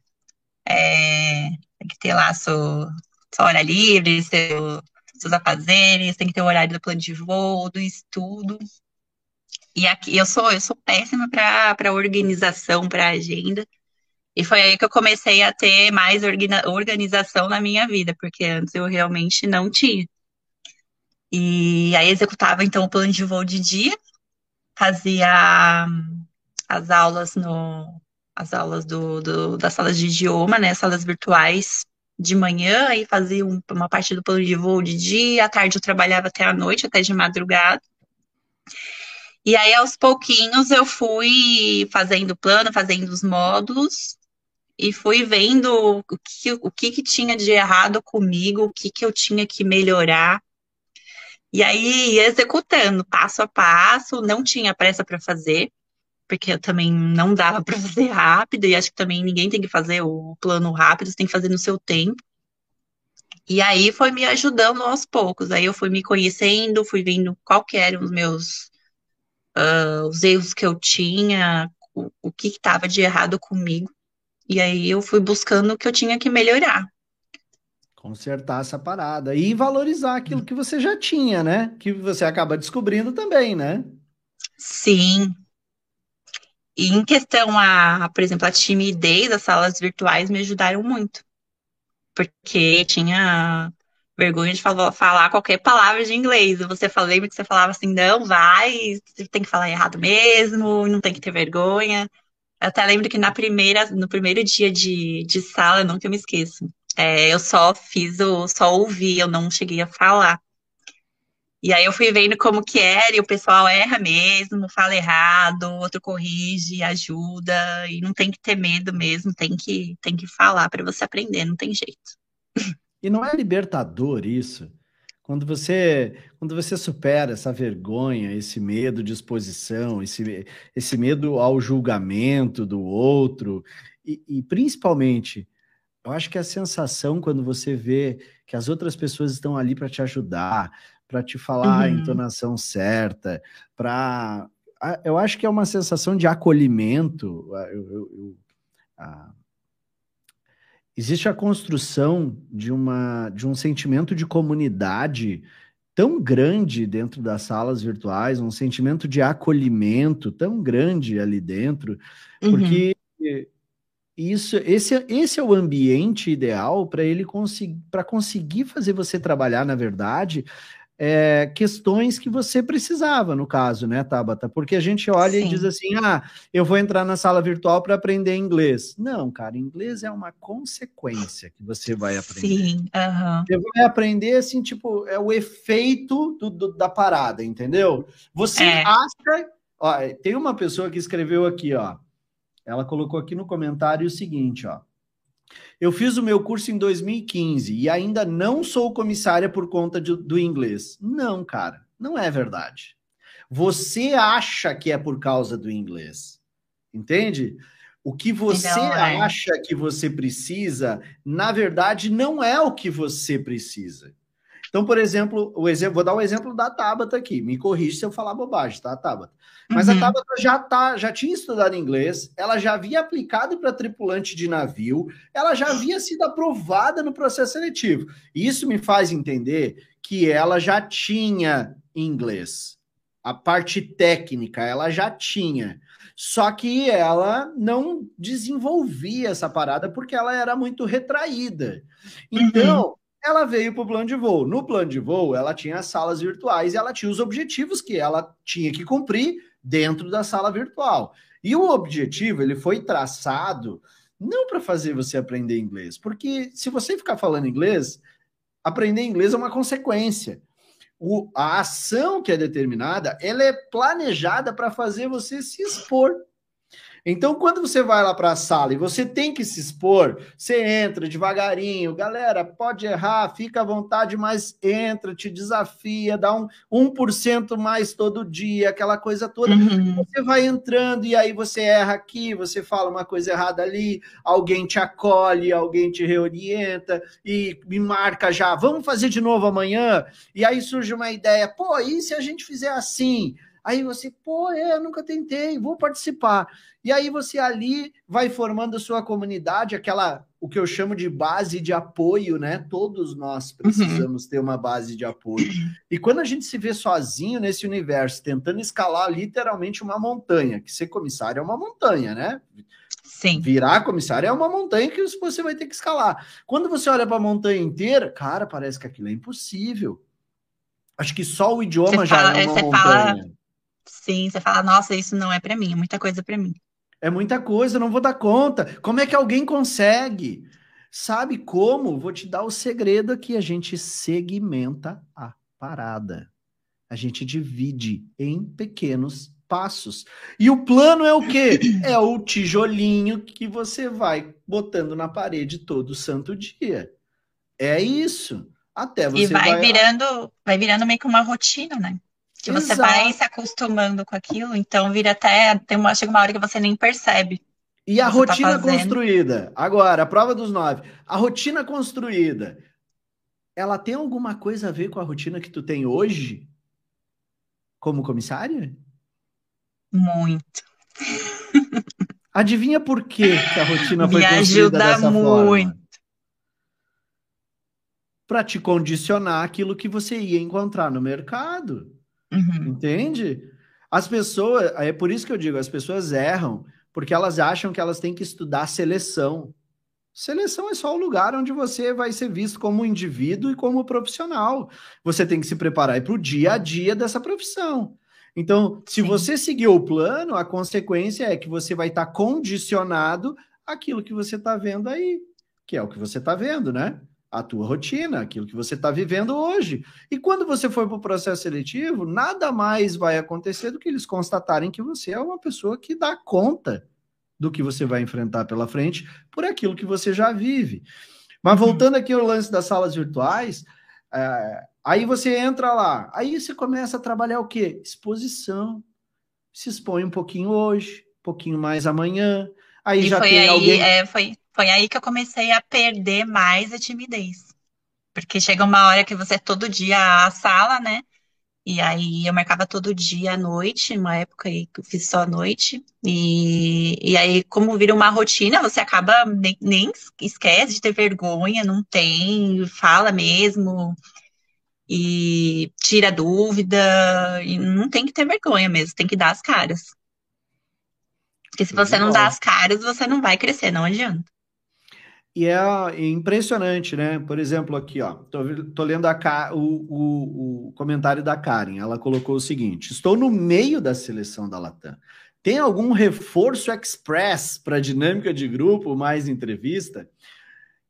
É, tem que ter lá sua, sua hora livre, seu, seus afazeres, tem que ter o horário do plano de voo, do estudo. E aqui eu sou eu sou péssima para organização, para agenda. E foi aí que eu comecei a ter mais organização na minha vida, porque antes eu realmente não tinha. E aí executava então o plano de voo de dia, fazia as aulas no as aulas do, do das salas de idioma, né, salas virtuais de manhã e fazia um, uma parte do plano de voo de dia, à tarde eu trabalhava até a noite, até de madrugada. E aí, aos pouquinhos, eu fui fazendo plano, fazendo os módulos, e fui vendo o que, o que, que tinha de errado comigo, o que, que eu tinha que melhorar. E aí, executando passo a passo, não tinha pressa para fazer porque também não dava [laughs] para fazer rápido, e acho que também ninguém tem que fazer o plano rápido, você tem que fazer no seu tempo. E aí foi me ajudando aos poucos. Aí eu fui me conhecendo, fui vendo qual que eram os meus uh, os erros que eu tinha, o, o que estava de errado comigo. E aí eu fui buscando o que eu tinha que melhorar. Consertar essa parada e valorizar aquilo que você já tinha, né? Que você acaba descobrindo também, né? Sim. E em questão a, por exemplo, a timidez, as salas virtuais me ajudaram muito. Porque tinha vergonha de falar, qualquer palavra de inglês. Você lembra que você falava assim, não, vai, você tem que falar errado mesmo, não tem que ter vergonha. Eu até lembro que na primeira, no primeiro dia de, de sala, eu nunca me esqueço. É, eu só fiz o, só ouvi, eu não cheguei a falar. E aí eu fui vendo como que era, e o pessoal erra mesmo, fala errado, outro corrige, ajuda, e não tem que ter medo mesmo, tem que, tem que falar para você aprender, não tem jeito. E não é libertador isso? Quando você, quando você supera essa vergonha, esse medo de exposição, esse, esse medo ao julgamento do outro, e, e principalmente, eu acho que a sensação quando você vê que as outras pessoas estão ali para te ajudar, para te falar uhum. a entonação certa, para. Eu acho que é uma sensação de acolhimento. Eu, eu, eu, a... Existe a construção de, uma, de um sentimento de comunidade tão grande dentro das salas virtuais, um sentimento de acolhimento tão grande ali dentro, uhum. porque isso, esse, esse é o ambiente ideal para ele conseguir para conseguir fazer você trabalhar, na verdade, é, questões que você precisava, no caso, né, Tabata? Porque a gente olha Sim. e diz assim: ah, eu vou entrar na sala virtual para aprender inglês. Não, cara, inglês é uma consequência que você vai aprender. Sim, uhum. Você vai aprender, assim, tipo, é o efeito do, do, da parada, entendeu? Você é. acha. Ó, tem uma pessoa que escreveu aqui, ó. Ela colocou aqui no comentário o seguinte, ó. Eu fiz o meu curso em 2015 e ainda não sou comissária por conta de, do inglês. Não, cara, não é verdade. Você acha que é por causa do inglês. Entende? O que você não, é. acha que você precisa, na verdade, não é o que você precisa. Então, por exemplo, o exemplo, vou dar o um exemplo da Tabata aqui. Me corrija se eu falar bobagem, tá, Tabata? Mas uhum. a Tabata já, tá, já tinha estudado inglês, ela já havia aplicado para tripulante de navio, ela já havia sido aprovada no processo seletivo. Isso me faz entender que ela já tinha inglês. A parte técnica ela já tinha. Só que ela não desenvolvia essa parada porque ela era muito retraída. Uhum. Então, uhum ela veio para o plano de voo. No plano de voo, ela tinha as salas virtuais e ela tinha os objetivos que ela tinha que cumprir dentro da sala virtual. E o objetivo, ele foi traçado não para fazer você aprender inglês, porque se você ficar falando inglês, aprender inglês é uma consequência. O, a ação que é determinada, ela é planejada para fazer você se expor então, quando você vai lá para a sala e você tem que se expor, você entra devagarinho, galera, pode errar, fica à vontade, mas entra, te desafia, dá um 1% mais todo dia, aquela coisa toda. Uhum. Você vai entrando e aí você erra aqui, você fala uma coisa errada ali, alguém te acolhe, alguém te reorienta e me marca já, vamos fazer de novo amanhã? E aí surge uma ideia, pô, e se a gente fizer assim? Aí você, pô, é, eu nunca tentei, vou participar. E aí você ali vai formando a sua comunidade, aquela, o que eu chamo de base de apoio, né? Todos nós uhum. precisamos uhum. ter uma base de apoio. E quando a gente se vê sozinho nesse universo, tentando escalar literalmente uma montanha, que ser comissário é uma montanha, né? Sim. Virar comissário é uma montanha que você vai ter que escalar. Quando você olha para a montanha inteira, cara, parece que aquilo é impossível. Acho que só o idioma você já fala, é uma montanha. Fala Sim, você fala, nossa, isso não é para mim, é muita coisa para mim. É muita coisa, não vou dar conta. Como é que alguém consegue? Sabe como? Vou te dar o segredo aqui. A gente segmenta a parada. A gente divide em pequenos passos. E o plano é o quê? [coughs] É o tijolinho que você vai botando na parede todo santo dia. É isso. Até você e vai, vai virando, vai virando meio que uma rotina, né? Que você Exato. vai se acostumando com aquilo, então vira até. Tem uma, chega uma hora que você nem percebe. E a tá rotina tá construída, agora, a prova dos nove. A rotina construída, ela tem alguma coisa a ver com a rotina que tu tem hoje? Como comissária? Muito. [laughs] Adivinha por que a rotina foi Me construída ajuda dessa muito. Forma? para te condicionar aquilo que você ia encontrar no mercado. Uhum. Entende? As pessoas, é por isso que eu digo, as pessoas erram, porque elas acham que elas têm que estudar seleção. Seleção é só o lugar onde você vai ser visto como indivíduo e como profissional. Você tem que se preparar para o dia a dia dessa profissão. Então, se Sim. você seguir o plano, a consequência é que você vai estar tá condicionado àquilo que você está vendo aí, que é o que você está vendo, né? A tua rotina, aquilo que você está vivendo hoje. E quando você for para o processo seletivo, nada mais vai acontecer do que eles constatarem que você é uma pessoa que dá conta do que você vai enfrentar pela frente por aquilo que você já vive. Mas uhum. voltando aqui ao lance das salas virtuais, é, aí você entra lá, aí você começa a trabalhar o quê? Exposição. Se expõe um pouquinho hoje, um pouquinho mais amanhã. Aí e já tem aí, alguém. É, foi, foi aí que eu comecei a perder mais a timidez. Porque chega uma hora que você é todo dia à sala, né? E aí eu marcava todo dia à noite, uma época aí que eu fiz só à noite. E, e aí, como vira uma rotina, você acaba nem, nem esquece de ter vergonha, não tem, fala mesmo, e tira dúvida, e não tem que ter vergonha mesmo, tem que dar as caras. Porque se você não dá as caras, você não vai crescer, não adianta. E é impressionante, né? Por exemplo, aqui, ó, tô, tô lendo a, o, o, o, comentário da Karen. Ela colocou o seguinte: estou no meio da seleção da Latam. Tem algum reforço express para dinâmica de grupo, mais entrevista?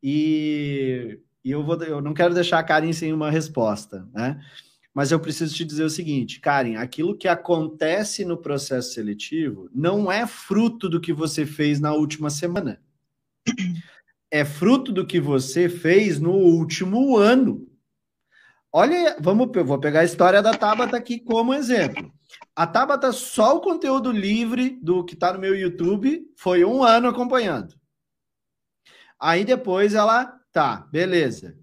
E, e eu, vou, eu não quero deixar a Karen sem uma resposta, né? Mas eu preciso te dizer o seguinte, Karen: aquilo que acontece no processo seletivo não é fruto do que você fez na última semana é fruto do que você fez no último ano. Olha, vamos, vou pegar a história da Tabata aqui como exemplo. A Tabata, só o conteúdo livre do que está no meu YouTube, foi um ano acompanhando. Aí depois ela, tá, beleza.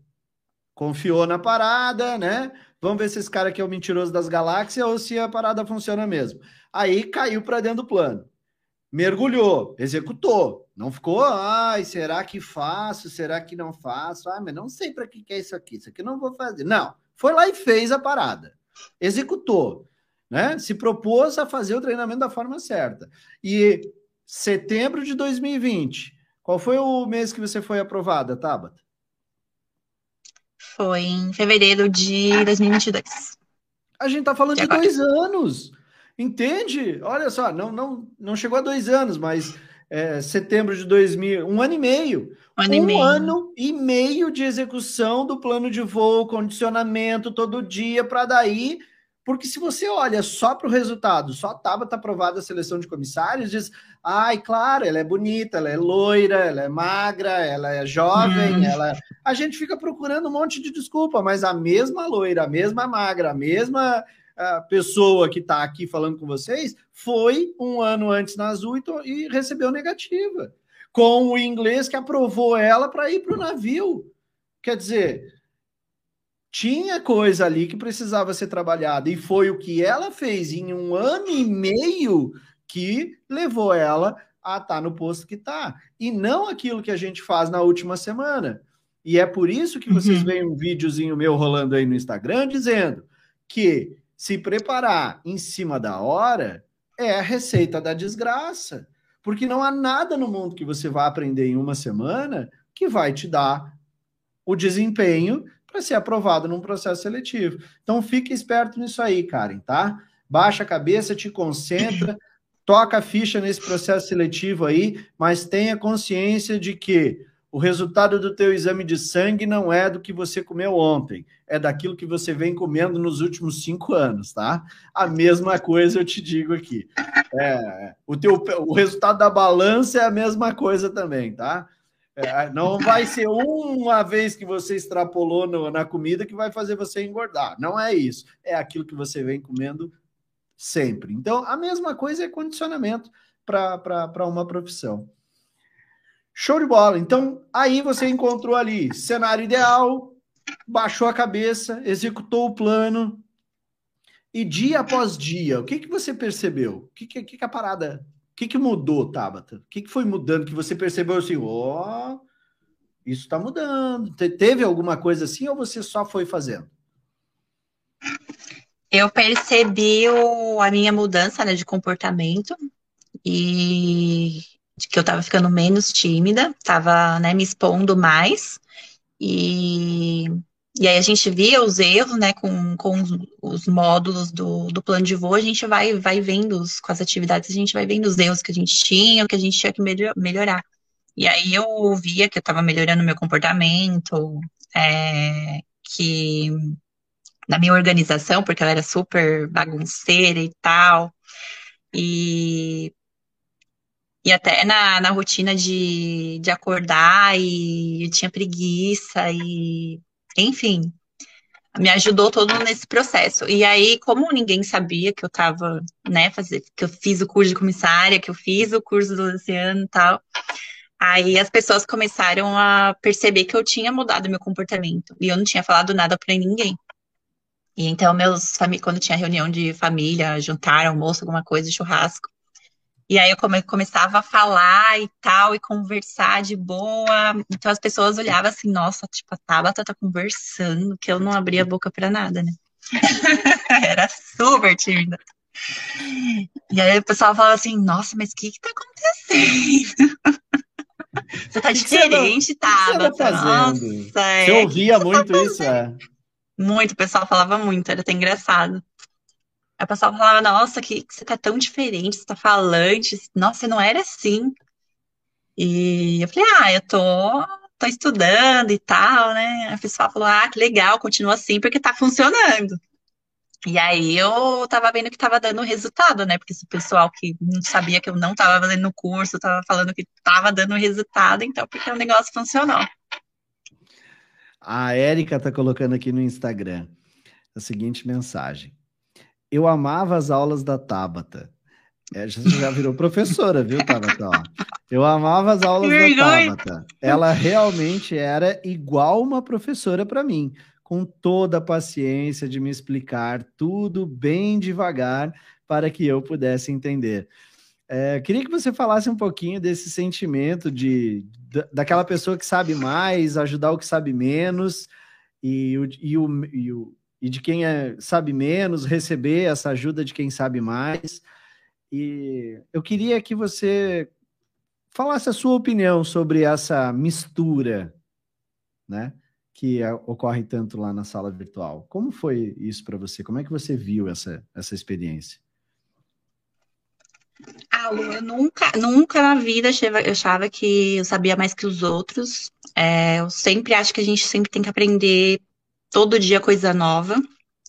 Confiou na parada, né? Vamos ver se esse cara aqui é o mentiroso das galáxias ou se a parada funciona mesmo. Aí caiu para dentro do plano. Mergulhou, executou. Não ficou, ai, será que faço? Será que não faço? Ah, mas não sei para que, que é isso aqui. Isso aqui não vou fazer. Não, foi lá e fez a parada. Executou, né? Se propôs a fazer o treinamento da forma certa. E setembro de 2020, qual foi o mês que você foi aprovada, Tabata? Foi em fevereiro de 2022. A gente tá falando de, de dois anos. Entende? Olha só, não, não, não chegou a dois anos, mas é, setembro de 2000, um ano e meio. Um, ano, um e meio. ano e meio de execução do plano de voo, condicionamento todo dia, para daí. Porque se você olha só para o resultado, só estava tá aprovada a seleção de comissários, diz, ai, claro, ela é bonita, ela é loira, ela é magra, ela é jovem, hum. ela. A gente fica procurando um monte de desculpa, mas a mesma loira, a mesma magra, a mesma a pessoa que está aqui falando com vocês foi um ano antes na Azul e, e recebeu negativa, com o inglês que aprovou ela para ir para o navio. Quer dizer, tinha coisa ali que precisava ser trabalhada, e foi o que ela fez em um ano e meio que levou ela a estar tá no posto que está, e não aquilo que a gente faz na última semana. E é por isso que vocês uhum. veem um videozinho meu rolando aí no Instagram dizendo que se preparar em cima da hora é a receita da desgraça. Porque não há nada no mundo que você vá aprender em uma semana que vai te dar o desempenho para ser aprovado num processo seletivo. Então fique esperto nisso aí, Karen, tá? Baixa a cabeça, te concentra, toca a ficha nesse processo seletivo aí, mas tenha consciência de que o resultado do teu exame de sangue não é do que você comeu ontem, é daquilo que você vem comendo nos últimos cinco anos, tá? A mesma coisa eu te digo aqui. É, o, teu, o resultado da balança é a mesma coisa também, tá? É, não vai ser uma vez que você extrapolou no, na comida que vai fazer você engordar. Não é isso. É aquilo que você vem comendo sempre. Então, a mesma coisa é condicionamento para uma profissão. Show de bola. Então, aí você encontrou ali cenário ideal, baixou a cabeça, executou o plano. E dia após dia, o que, que você percebeu? O que, que, que a parada. O que, que mudou, Tabata? O que, que foi mudando que você percebeu assim? Ó, oh, isso está mudando. Te, teve alguma coisa assim ou você só foi fazendo? Eu percebi o, a minha mudança né, de comportamento e que eu estava ficando menos tímida, estava né, me expondo mais. E, e aí a gente via os erros, né, com, com os, os módulos do, do plano de voo, a gente vai, vai vendo, os, com as atividades, a gente vai vendo os erros que a gente tinha, o que a gente tinha que melhor, melhorar. E aí eu via que eu estava melhorando meu comportamento, é, que na minha organização, porque ela era super bagunceira e tal, e e até na, na rotina de, de acordar e eu tinha preguiça e enfim, me ajudou todo nesse processo. E aí, como ninguém sabia que eu estava, né, fazer, que eu fiz o curso de comissária, que eu fiz o curso do Luciano e tal, aí as pessoas começaram a perceber que eu tinha mudado meu comportamento e eu não tinha falado nada para ninguém. E então meus quando tinha reunião de família, jantar, almoço, alguma coisa, churrasco, e aí eu come, começava a falar e tal, e conversar de boa. Então as pessoas olhavam assim, nossa, tipo, a Tabata tá conversando, que eu não abria a boca para nada, né? [laughs] Era super tímida. E aí o pessoal falava assim, nossa, mas o que que tá acontecendo? [laughs] Você tá diferente, Tabata. Tá nossa, Você é, ouvia muito tá isso, é? Muito, o pessoal falava muito, era até engraçado. Aí o pessoal falava, nossa, que, que você tá tão diferente, você tá falante, nossa, você não era assim. E eu falei, ah, eu tô, tô estudando e tal, né? A pessoa falou, ah, que legal, continua assim, porque tá funcionando. E aí eu tava vendo que tava dando resultado, né? Porque se o pessoal que não sabia que eu não tava fazendo o curso, tava falando que tava dando resultado, então porque o negócio funcionou. A Érica tá colocando aqui no Instagram a seguinte mensagem eu amava as aulas da Tabata. É, já virou professora, viu, Tabata? Eu amava as aulas da Tabata. Ela realmente era igual uma professora para mim, com toda a paciência de me explicar tudo bem devagar para que eu pudesse entender. É, queria que você falasse um pouquinho desse sentimento de daquela pessoa que sabe mais, ajudar o que sabe menos, e, e, o, e o, e de quem é, sabe menos, receber essa ajuda de quem sabe mais. E eu queria que você falasse a sua opinião sobre essa mistura, né? Que é, ocorre tanto lá na sala virtual. Como foi isso para você? Como é que você viu essa, essa experiência? Ah, Lu, eu nunca, nunca na vida eu achava que eu sabia mais que os outros. É, eu sempre acho que a gente sempre tem que aprender todo dia coisa nova.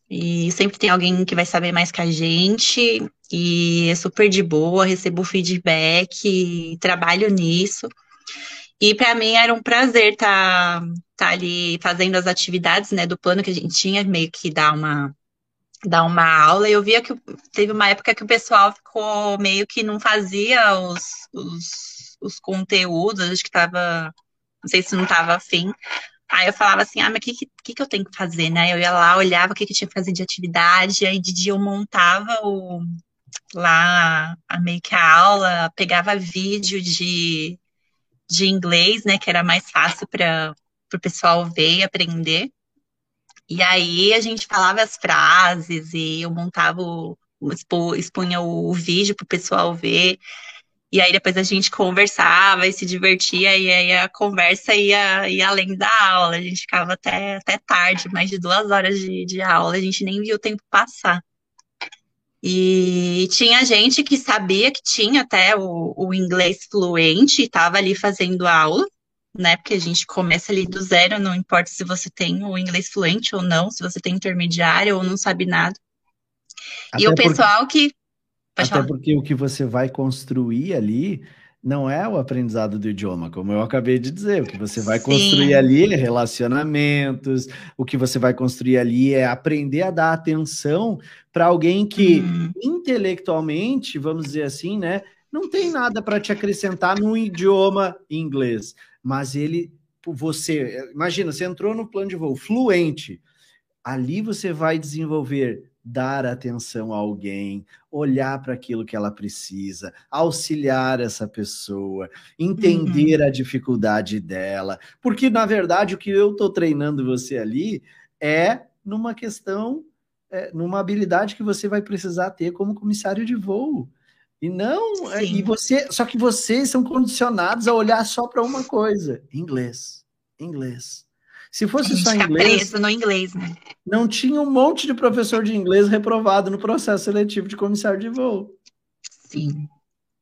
E sempre tem alguém que vai saber mais que a gente. E é super de boa, recebo feedback, trabalho nisso. E para mim era um prazer estar tá, tá ali fazendo as atividades né, do plano que a gente tinha, meio que dar uma, dar uma aula. E eu via que teve uma época que o pessoal ficou meio que não fazia os, os, os conteúdos, acho que estava, não sei se não estava afim. Aí eu falava assim, ah, mas o que, que, que eu tenho que fazer, né? Eu ia lá, olhava o que, que tinha que fazer de atividade, aí de dia eu montava o, lá a meio que a aula, pegava vídeo de, de inglês, né? Que era mais fácil para o pessoal ver e aprender. E aí a gente falava as frases e eu montava o, expunha o vídeo para o pessoal ver. E aí depois a gente conversava e se divertia, e aí a conversa ia, ia além da aula. A gente ficava até, até tarde, mais de duas horas de, de aula, a gente nem viu o tempo passar. E tinha gente que sabia que tinha até o, o inglês fluente e estava ali fazendo aula, né? Porque a gente começa ali do zero, não importa se você tem o inglês fluente ou não, se você tem intermediário ou não sabe nada. Até e o pessoal porque... que Até falar. porque o que você vai construir ali não é o aprendizado do idioma, como eu acabei de dizer. O que você vai Sim. construir ali é relacionamentos, o que você vai construir ali é aprender a dar atenção para alguém que hum. intelectualmente, vamos dizer assim, né, não tem nada para te acrescentar no idioma inglês, mas ele você, imagina, você entrou no plano de voo fluente. Ali você vai desenvolver dar atenção a alguém, olhar para aquilo que ela precisa, auxiliar essa pessoa, entender uhum. a dificuldade dela. Porque, na verdade, o que eu estou treinando você ali é numa questão, é, numa habilidade que você vai precisar ter como comissário de voo. E não, é, Sim. e você, só que vocês são condicionados a olhar só para uma coisa: inglês, inglês. Se fosse só inglês, no inglês, né? não tinha um monte de professor de inglês reprovado no processo seletivo de comissário de voo. Sim.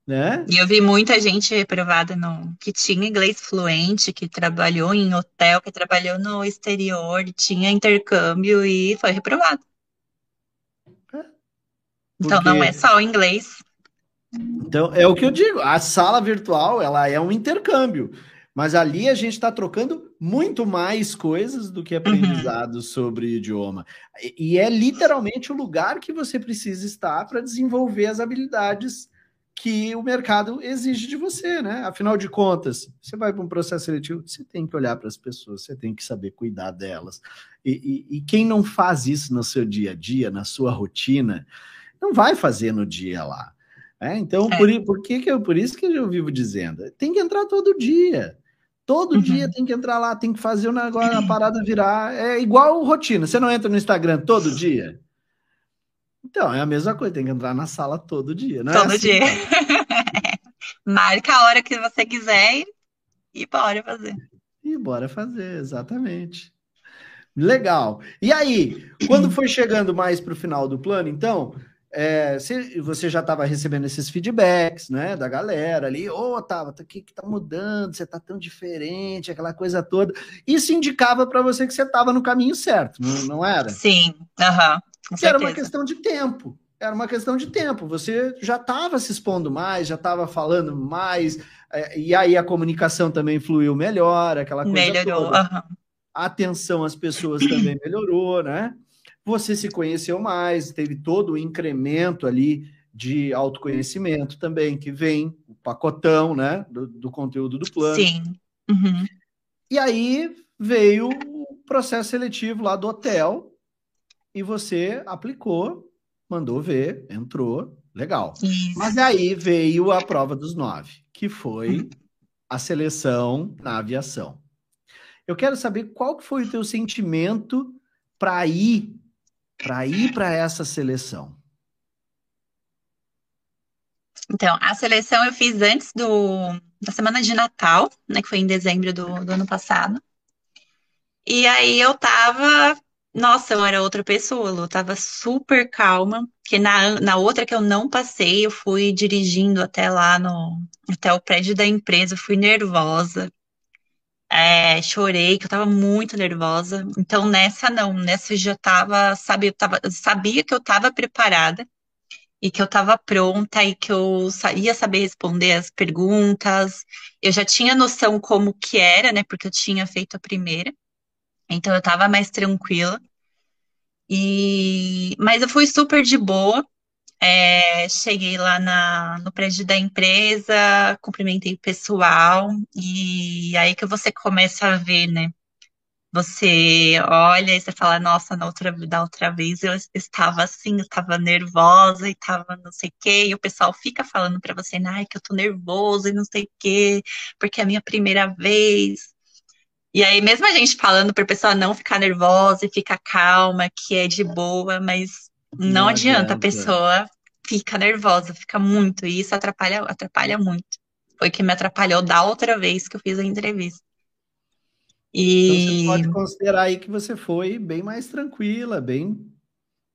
Né? E eu vi muita gente reprovada no que tinha inglês fluente, que trabalhou em hotel, que trabalhou no exterior, tinha intercâmbio e foi reprovado. É. Então não é só o inglês. Então, é o que eu digo, a sala virtual, ela é um intercâmbio, mas ali a gente está trocando muito mais coisas do que uhum. aprendizado uhum. sobre idioma. E, e é literalmente o lugar que você precisa estar para desenvolver as habilidades que o mercado exige de você, né? Afinal de contas, você vai para um processo seletivo, você tem que olhar para as pessoas, você tem que saber cuidar delas. E, e, e, quem não faz isso no seu dia a dia, na sua rotina, não vai fazer no dia lá. É, então, é. Por, por, que que eu, por isso que eu vivo dizendo, tem que entrar todo dia. Todo uhum. dia tem que entrar lá, tem que fazer o negócio, a parada virar. É igual rotina. Você não entra no Instagram todo dia? Então, é a mesma coisa, tem que entrar na sala todo dia, né? Todo assim, dia. [laughs] Marca a hora que você quiser e bora fazer. E bora fazer, exatamente. Legal. E aí, quando foi chegando mais para o final do plano, então, é, se você já estava recebendo esses feedbacks, né, da galera ali, ô, oh, Tava, o que que tá mudando? Você tá tão diferente, aquela coisa toda. Isso indicava para você que você estava no caminho certo, não, não era? Sim, aham. Uhum, era uma questão de tempo. Era uma questão de tempo. Você já estava se expondo mais, já estava falando mais, é, e aí a comunicação também fluiu melhor, aquela coisa Melhorou, toda. Uhum. A atenção às pessoas também melhorou, né? Você se conheceu mais, teve todo o incremento ali de autoconhecimento também, que vem o pacotão, né, do, do conteúdo do plano. Sim. Uhum. E aí veio o processo seletivo lá do hotel e você aplicou, mandou ver, entrou, legal. Isso. Mas aí veio a prova dos nove, que foi a seleção na aviação. Eu quero saber qual foi o teu sentimento para ir para ir para essa seleção? Então, a seleção eu fiz antes do, da semana de Natal, né, que foi em dezembro do, do ano passado. E aí eu tava, nossa, eu era outra pessoa, eu tava super calma, que na, na outra que eu não passei, eu fui dirigindo até lá no, até o prédio da empresa, fui nervosa, é, chorei, que eu tava muito nervosa. Então, nessa não, nessa eu já tava, sabe, eu tava, sabia que eu tava preparada e que eu tava pronta e que eu ia saber responder as perguntas. Eu já tinha noção como que era, né, porque eu tinha feito a primeira. Então, eu tava mais tranquila. E... Mas eu fui super de boa. É, cheguei lá na, no prédio da empresa, cumprimentei o pessoal, e aí que você começa a ver, né? Você olha e você fala, nossa, na outra, da outra vez eu estava assim, eu estava nervosa e estava não sei o quê, e o pessoal fica falando para você, ai, que eu tô nervoso e não sei o quê, porque é a minha primeira vez. E aí, mesmo a gente falando para o pessoal não ficar nervosa e ficar calma, que é de boa, mas não, não adianta, adianta, a pessoa fica nervosa, fica muito, e isso atrapalha, atrapalha muito. Foi que me atrapalhou da outra vez que eu fiz a entrevista. E... Então você pode considerar aí que você foi bem mais tranquila, bem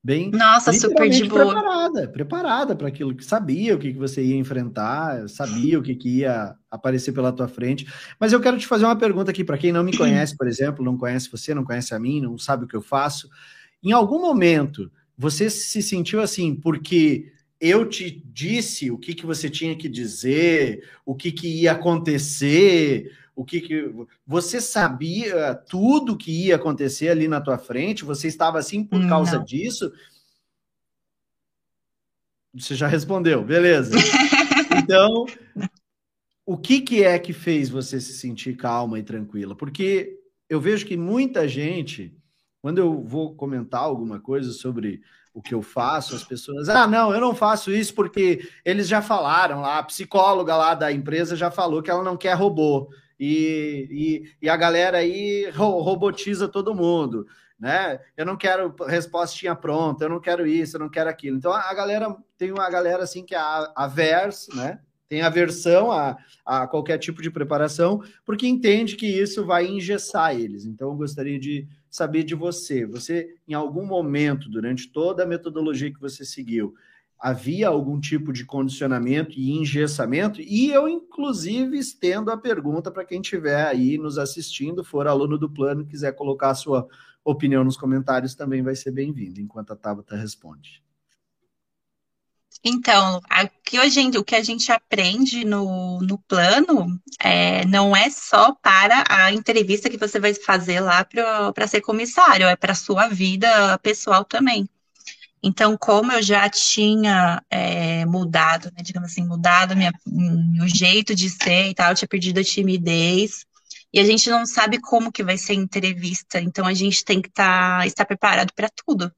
bem Nossa, super de boa. preparada, preparada para aquilo que sabia o que, que você ia enfrentar, sabia o que, que ia aparecer pela tua frente. Mas eu quero te fazer uma pergunta aqui para quem não me [clears throat] conhece, por exemplo, não conhece você, não conhece a mim, não sabe o que eu faço. Em algum momento você se sentiu assim porque eu te disse o que, que você tinha que dizer, o que, que ia acontecer, o que, que você sabia tudo que ia acontecer ali na tua frente, você estava assim por causa Não. disso? Você já respondeu, beleza. [laughs] Então, o que, que é que fez você se sentir calma e tranquila? Porque eu vejo que muita gente, quando eu vou comentar alguma coisa sobre o que eu faço, as pessoas, ah, não, eu não faço isso porque eles já falaram lá, a psicóloga lá da empresa já falou que ela não quer robô. E, e, e a galera aí robotiza todo mundo, né? Eu não quero respostinha pronta, eu não quero isso, eu não quero aquilo. Então a galera tem uma galera assim que é aversa, né? tem aversão a, a qualquer tipo de preparação, porque entende que isso vai engessar eles. Então, eu gostaria de saber de você. Você, em algum momento, durante toda a metodologia que você seguiu, havia algum tipo de condicionamento e engessamento? E eu, inclusive, estendo a pergunta para quem estiver aí nos assistindo, for aluno do plano, quiser colocar a sua opinião nos comentários, também vai ser bem-vindo, enquanto a Tabata responde. Então, a, hoje, o que a gente aprende no, no plano é, não é só para a entrevista que você vai fazer lá para ser comissário, é para a sua vida pessoal também. Então, como eu já tinha é, mudado, né, digamos assim, mudado minha, meu jeito de ser e tal, eu tinha perdido a timidez, e a gente não sabe como que vai ser a entrevista, então a gente tem que tá, estar preparado para tudo.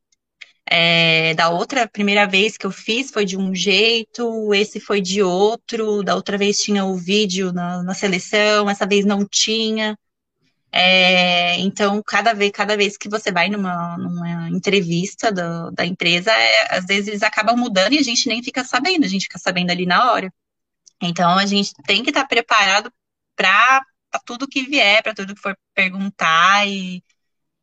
É, da outra primeira vez que eu fiz foi de um jeito, esse foi de outro, da outra vez tinha o vídeo na, na seleção, essa vez não tinha. É, então, cada vez, cada vez que você vai numa, numa entrevista do, da empresa, é, às vezes eles acabam mudando e a gente nem fica sabendo, a gente fica sabendo ali na hora. Então, a gente tem que estar preparado para tudo que vier, para tudo que for perguntar e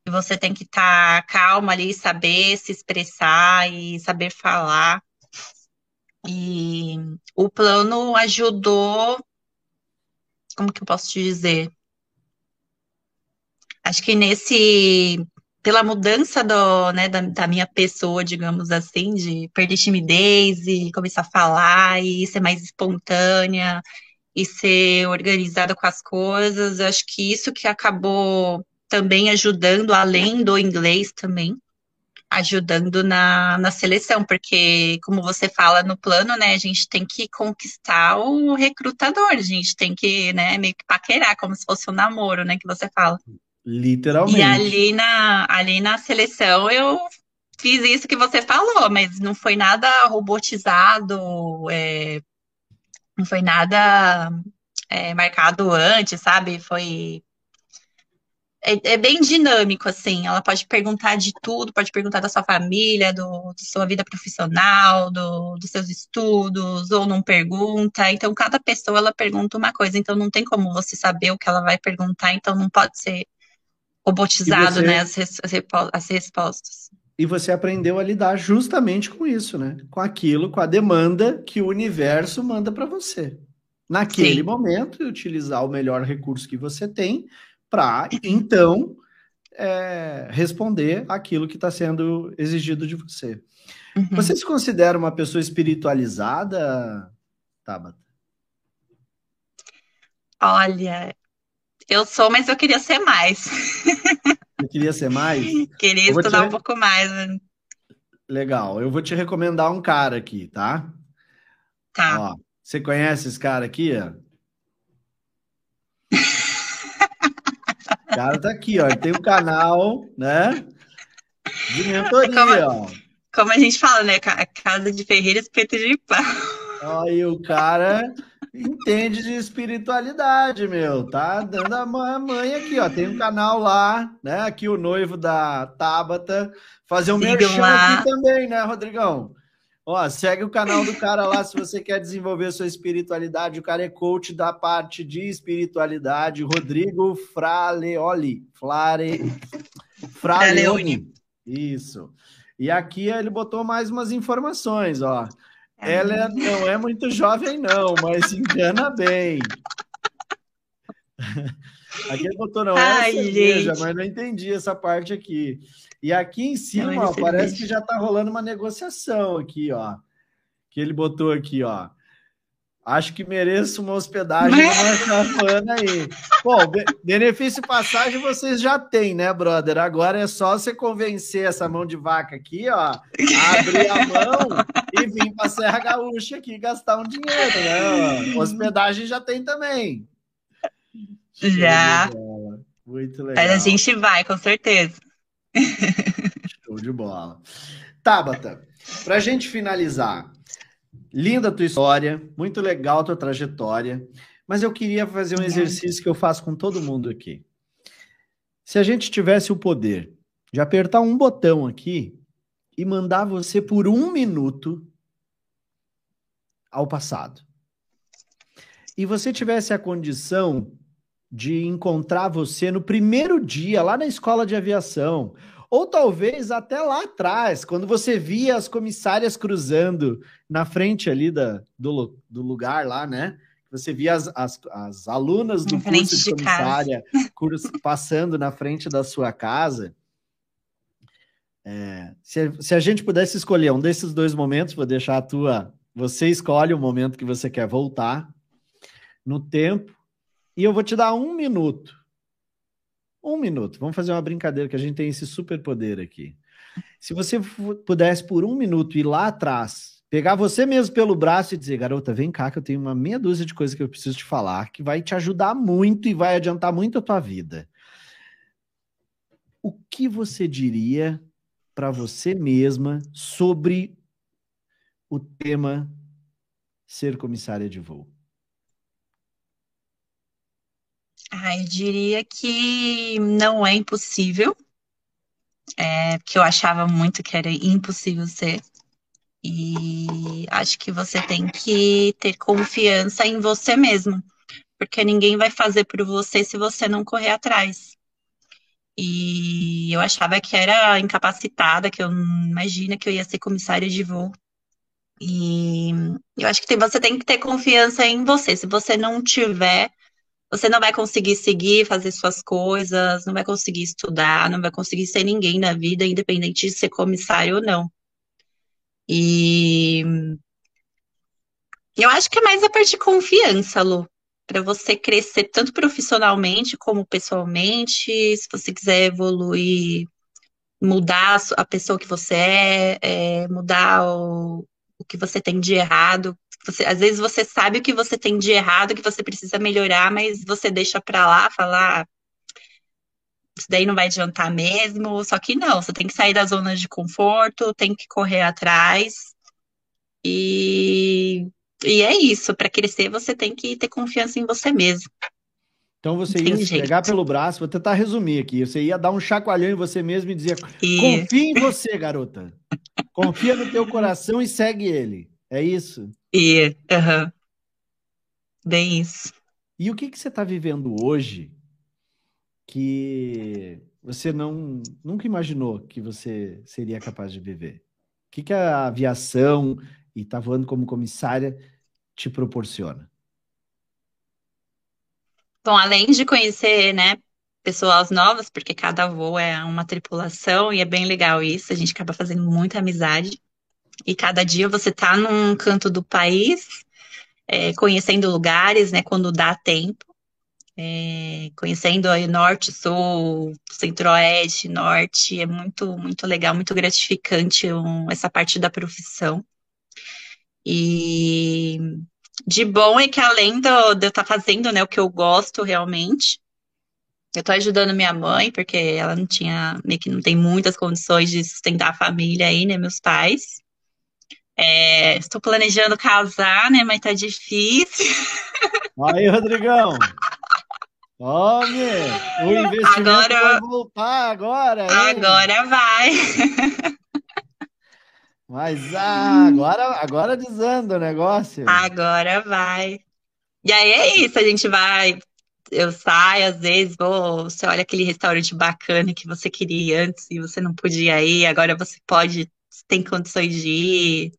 e você tem que estar tá calma ali, saber se expressar e saber falar. E o plano ajudou, como que eu posso te dizer? Acho que nesse, pela mudança do, né, da, da, minha pessoa, digamos assim, de perder timidez e começar a falar e ser mais espontânea e ser organizada com as coisas, acho que isso que acabou também ajudando, além do inglês também, ajudando na, na seleção, porque, como você fala no plano, né, a gente tem que conquistar o recrutador, a gente tem que, né, meio que paquerar, como se fosse um namoro, né, que você fala. Literalmente. E ali na, ali na seleção eu fiz isso que você falou, mas não foi nada robotizado, é, não foi nada é, marcado antes, sabe? Foi é, é, bem dinâmico, assim. Ela pode perguntar de tudo, pode perguntar da sua família, do, da sua vida profissional, do, dos seus estudos, ou não pergunta. Então, cada pessoa ela pergunta uma coisa, então não tem como você saber o que ela vai perguntar, então não pode ser robotizado, você... né, as, as respostas. E você aprendeu a lidar justamente com isso, né? Com aquilo, com a demanda que o universo manda para você. Naquele Sim. momento, utilizar o melhor recurso que você tem para então é, responder aquilo que está sendo exigido de você. Uhum. Você se considera uma pessoa espiritualizada, Tabata? Olha, eu sou, mas eu queria ser mais. Eu queria ser mais? [laughs] queria estudar te... um pouco mais. Né? Legal. Eu vou te recomendar um cara aqui, tá? Tá. Ó, você conhece esse cara aqui? Ó? Cara tá aqui, ó. Ele tem um canal, né? De mentoria, como, ó. Como a gente fala, né? Casa de Ferreira, espeto de pau. Aí o cara entende de espiritualidade, meu. Tá dando a mãe aqui, ó. Tem um canal lá, né? Aqui o noivo da Tabata. Fazer um merchan aqui também, né, Rodrigão? Ó, segue o canal do cara lá se você quer desenvolver sua espiritualidade. O cara é coach da parte de espiritualidade. Rodrigo Fraleoli. Flare... Fraleoni. Isso. E aqui ele botou mais umas informações, ó. Ela não é muito jovem, não, mas engana bem. [laughs] Aqui ele botou não é Ai, cerveja, mas não entendi essa parte aqui. E aqui em cima, ó, parece que já está rolando uma negociação aqui, ó. Que ele botou aqui, ó. Acho que mereço uma hospedagem numa caravana aí. Bom, benefício passagem vocês já têm, né, brother? Agora é só você convencer essa mão de vaca aqui, ó, abrir a mão e vir para Serra Gaúcha aqui gastar um dinheiro, né? Hospedagem já tem também. Já. Muito legal. Mas a gente vai, com certeza. Show de bola. Tabata, para a gente finalizar, linda a tua história, muito legal a tua trajetória, mas eu queria fazer um exercício que eu faço com todo mundo aqui. Se a gente tivesse o poder de apertar um botão aqui e mandar você por um minuto ao passado, e você tivesse a condição de encontrar você no primeiro dia lá na escola de aviação, ou talvez até lá atrás, quando você via as comissárias cruzando na frente ali da, do, do lugar lá, né? Você via as, as, as alunas do curso de, de comissária curso, passando na frente da sua casa. É, se, se a gente pudesse escolher um desses dois momentos, vou deixar a tua. Você escolhe o momento que você quer voltar no tempo, e eu vou te dar um minuto. Um minuto. Vamos fazer uma brincadeira que a gente tem esse superpoder aqui. Se você pudesse por um minuto ir lá atrás, pegar você mesmo pelo braço e dizer, garota, vem cá que eu tenho uma meia dúzia de coisas que eu preciso te falar, que vai te ajudar muito e vai adiantar muito a tua vida. O que você diria para você mesma sobre o tema ser comissária de voo? Ah, eu diria que não é impossível, é, porque eu achava muito que era impossível ser. E acho que você tem que ter confiança em você mesmo, porque ninguém vai fazer por você se você não correr atrás. E eu achava que era incapacitada, que eu não imagina que eu ia ser comissária de voo. E eu acho que você tem que ter confiança em você. Se você não tiver, você não vai conseguir seguir, fazer suas coisas, não vai conseguir estudar, não vai conseguir ser ninguém na vida, independente de ser comissário ou não. E eu acho que é mais a parte de confiança, Lu, para você crescer tanto profissionalmente como pessoalmente, se você quiser evoluir, mudar a pessoa que você é, é mudar o, o que você tem de errado, você, às vezes você sabe o que você tem de errado, que você precisa melhorar, mas você deixa para lá, falar, isso daí não vai adiantar mesmo. Só que não, você tem que sair da zona de conforto, tem que correr atrás. E, e é isso, para crescer você tem que ter confiança em você mesmo. Então você ia se pegar pelo braço, vou tentar resumir aqui. Você ia dar um chacoalhão em você mesmo e dizer: e... confia em você, garota. Confia no teu coração e segue ele. É isso? E, uhum. Bem isso. E o que, que você está vivendo hoje que você não nunca imaginou que você seria capaz de viver? O que, que a aviação e estar tá voando como comissária te proporciona? Bom, além de conhecer, né, pessoas novas, porque cada voo é uma tripulação e é bem legal isso, a gente acaba fazendo muita amizade. E cada dia você está num canto do país, é, conhecendo lugares, né, quando dá tempo, é, conhecendo aí norte, sul, centro-oeste, norte, é muito, muito legal, muito gratificante um, essa parte da profissão. E de bom é que além do, de eu estar tá fazendo, né, o que eu gosto realmente, eu estou ajudando minha mãe, porque ela não tinha, meio que não tem muitas condições de sustentar a família aí, né, meus pais. É, estou planejando casar, né? Mas tá difícil. [laughs] Aí, Rodrigão. Homem, o investimento agora, vai voltar agora. Hein? Agora vai. Mas ah, agora, agora desanda o negócio. Agora vai. E aí é isso, a gente vai. Eu saio, às vezes, vou, você olha aquele restaurante bacana que você queria ir antes e você não podia ir, agora você pode, tem condições de ir.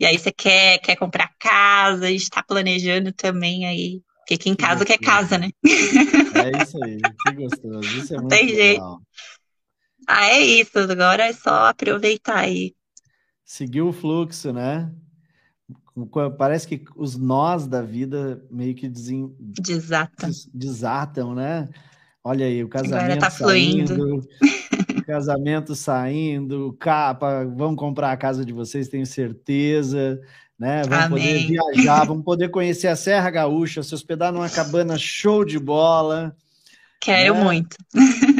E aí você quer, quer comprar casa, a gente tá planejando também aí. Porque quem que casa gostoso. quer casa, né? É isso aí, que gostoso. Isso é muito Tem legal. jeito. Ah, é isso. Agora é só aproveitar aí. Seguir o fluxo, né? Parece que os nós da vida meio que desen... desatam. desatam, né? Olha aí, o casamento Agora tá saindo, fluindo. casamento saindo, capa, vão comprar a casa de vocês, tenho certeza, né? Vão poder viajar, vão poder conhecer a Serra Gaúcha, se hospedar numa cabana show de bola. Quero né? muito.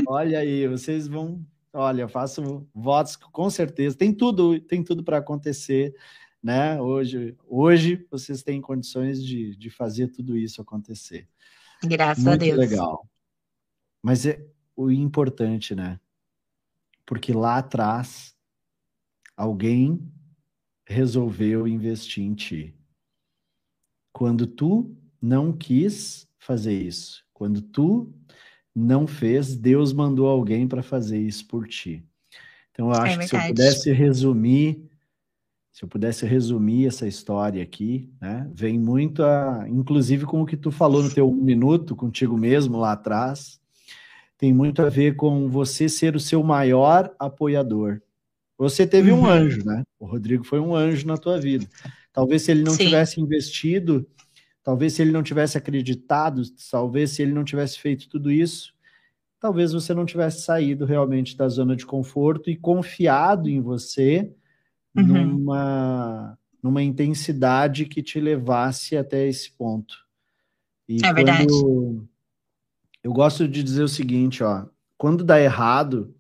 Olha aí, vocês vão Olha, faço votos com certeza. Tem tudo, tem tudo para acontecer, né? Hoje, hoje vocês têm condições de, de fazer tudo isso acontecer. Graças Muito a Deus. legal. Mas é o importante, né? Porque lá atrás alguém resolveu investir em ti. Quando tu não quis fazer isso, quando tu não fez, Deus mandou alguém para fazer isso por ti. Então eu é acho é que se eu pudesse resumir, se eu pudesse resumir essa história aqui, né, vem muito a, inclusive com o que tu falou no teu um minuto contigo mesmo lá atrás, tem muito a ver com você ser o seu maior apoiador. Você teve uhum. um anjo, né? O Rodrigo foi um anjo na tua vida. Talvez se ele não Sim. tivesse investido Talvez se ele não tivesse acreditado, talvez se ele não tivesse feito tudo isso, talvez você não tivesse saído realmente da zona de conforto e confiado em você uhum. numa, numa intensidade que te levasse até esse ponto. E é verdade. Eu gosto de dizer o seguinte, ó, quando dá errado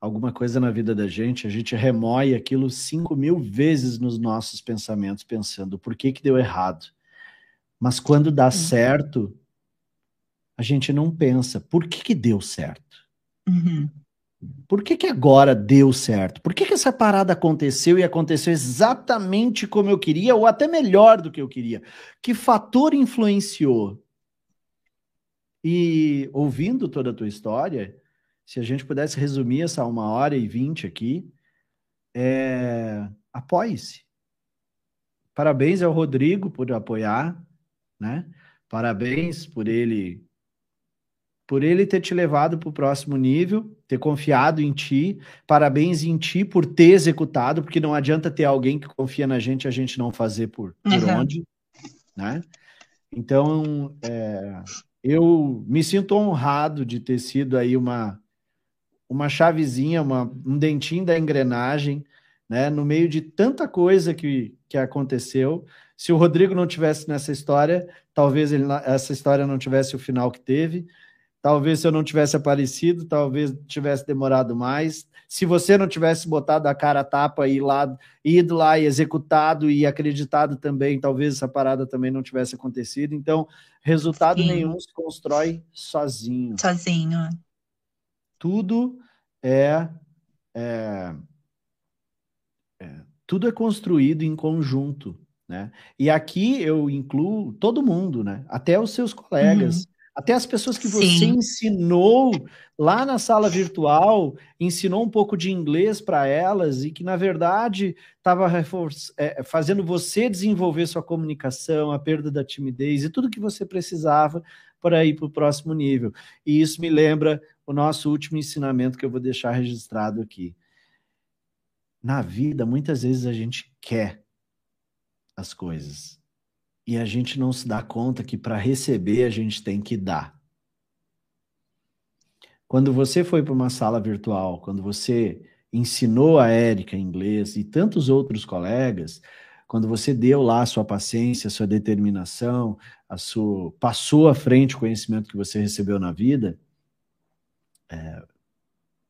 alguma coisa na vida da gente, a gente remoe aquilo cinco mil vezes nos nossos pensamentos, pensando por que que deu errado mas quando dá uhum. certo, a gente não pensa, por que, que deu certo? Uhum. Por que, que agora deu certo? Por que, que essa parada aconteceu e aconteceu exatamente como eu queria, ou até melhor do que eu queria? Que fator influenciou? E ouvindo toda a tua história, se a gente pudesse resumir essa uma hora e vinte aqui, é... apoie-se. Parabéns ao Rodrigo por apoiar né? Parabéns por ele por ele ter te levado para o próximo nível, ter confiado em ti. Parabéns em ti por ter executado, porque não adianta ter alguém que confia na gente e a gente não fazer por, por uhum. onde, né? Então, é, eu me sinto honrado de ter sido aí uma uma chavezinha, uma, um dentinho da engrenagem, né? No meio de tanta coisa que, que aconteceu, se o Rodrigo não tivesse nessa história, talvez ele, essa história não tivesse o final que teve. Talvez se eu não tivesse aparecido, talvez tivesse demorado mais. Se você não tivesse botado a cara a tapa e lá, ido lá e executado e acreditado também, talvez essa parada também não tivesse acontecido. Então, resultado Sim. nenhum se constrói sozinho. Sozinho. Tudo é, é, é tudo é construído em conjunto. Né? E aqui eu incluo todo mundo, né? até os seus colegas, uhum. Até as pessoas que você Sim. ensinou lá na sala virtual, ensinou um pouco de inglês para elas e que, na verdade, estava é, fazendo você desenvolver sua comunicação, a perda da timidez e tudo que você precisava para ir para o próximo nível. E isso me lembra o nosso último ensinamento que eu vou deixar registrado aqui. Na vida, muitas vezes a gente quer as coisas. E a gente não se dá conta que para receber a gente tem que dar. Quando você foi para uma sala virtual, quando você ensinou a Érica inglês e tantos outros colegas, quando você deu lá a sua paciência, a sua determinação, a sua passou à frente o conhecimento que você recebeu na vida, é,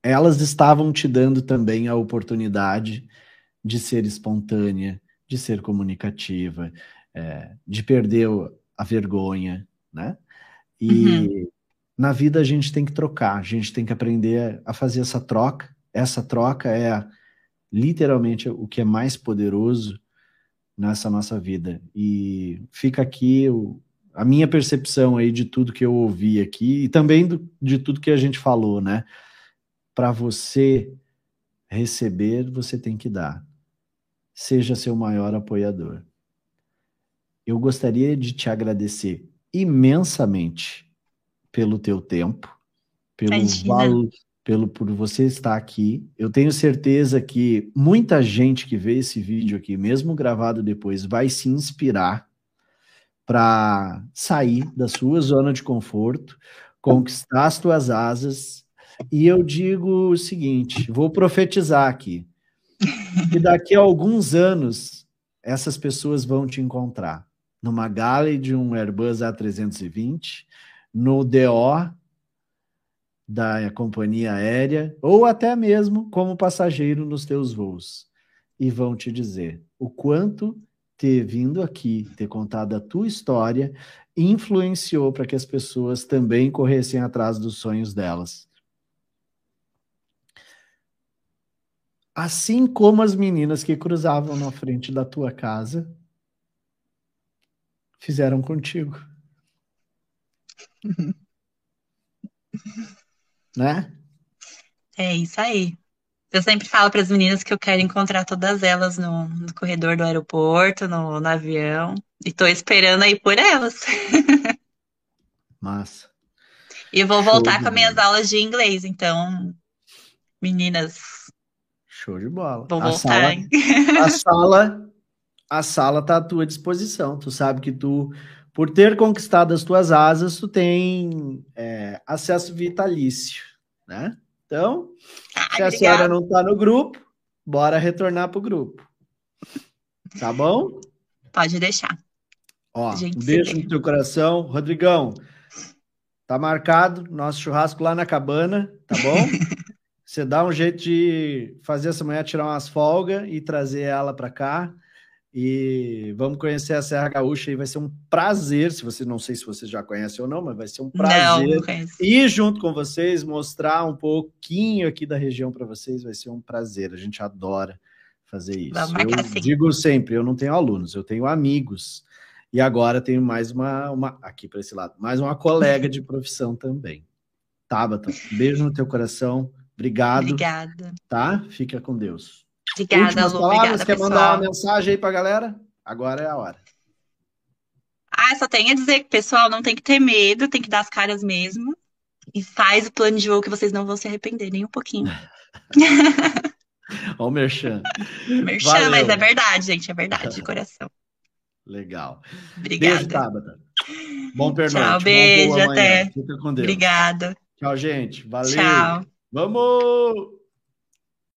elas estavam te dando também a oportunidade de ser espontânea, de ser comunicativa, é, de perder a vergonha, né? E uhum. na vida a gente tem que trocar, a gente tem que aprender a fazer essa troca. Essa troca é literalmente o que é mais poderoso nessa nossa vida. E fica aqui o, a minha percepção aí de tudo que eu ouvi aqui e também do, de tudo que a gente falou, né? Para você receber, você tem que dar seja seu maior apoiador. Eu gostaria de te agradecer imensamente pelo teu tempo, pelo valor, pelo por você estar aqui. Eu tenho certeza que muita gente que vê esse vídeo aqui, mesmo gravado depois, vai se inspirar para sair da sua zona de conforto, conquistar as tuas asas. E eu digo o seguinte, vou profetizar aqui. E daqui a alguns anos, essas pessoas vão te encontrar numa gala de um Airbus A320, no DO da companhia aérea ou até mesmo como passageiro nos teus voos. E vão te dizer o quanto ter vindo aqui, ter contado a tua história, influenciou para que as pessoas também corressem atrás dos sonhos delas. Assim como as meninas que cruzavam na frente da tua casa fizeram contigo. [laughs] né? É isso aí. Eu sempre falo para as meninas que eu quero encontrar todas elas no, no corredor do aeroporto, no, no avião. E estou esperando aí por elas. [laughs] Massa. E vou voltar com as minhas aulas de inglês, então, meninas. Show de bola. Vou a voltar. Sala, a sala, [laughs] a sala tá à tua disposição. Tu sabe que tu, por ter conquistado as tuas asas, tu tem é, acesso vitalício, né? Então, Ah, se a obrigada. senhora não tá no grupo, bora retornar pro grupo. Tá bom? Pode deixar. Ó, um beijo no teu coração. Rodrigão, tá marcado nosso churrasco lá na cabana, tá bom? [laughs] Você dá um jeito de fazer essa mulher tirar umas folgas e trazer ela para cá. E vamos conhecer a Serra Gaúcha e vai ser um prazer, se você não sei se você já conhece ou não, mas vai ser um prazer não ir junto com vocês, mostrar um pouquinho aqui da região para vocês, vai ser um prazer. A gente adora fazer isso. Eu sim. digo sempre, eu não tenho alunos, eu tenho amigos. E agora tenho mais uma, uma aqui para esse lado, mais uma colega de profissão também. Tabata, beijo no teu coração. Obrigado, Obrigada. tá? Fica com Deus. Obrigada, Últimas Lu. palavras, Obrigada, quer mandar pessoal. uma mensagem aí pra galera? Agora é a hora. Ah, só tenho a dizer que, pessoal, não tem que ter medo, tem que dar as caras mesmo. E faz o plano de voo que vocês não vão se arrepender nem um pouquinho. [laughs] Ó o Merchan. [laughs] Merchan, Valeu. mas é verdade, gente, é verdade, de coração. Legal. Beijo, Obrigada. Tabata. Bom pernoite. Tchau, beijo, até. Fica com Deus. Obrigada. Tchau, gente. Valeu. Tchau. Vamos!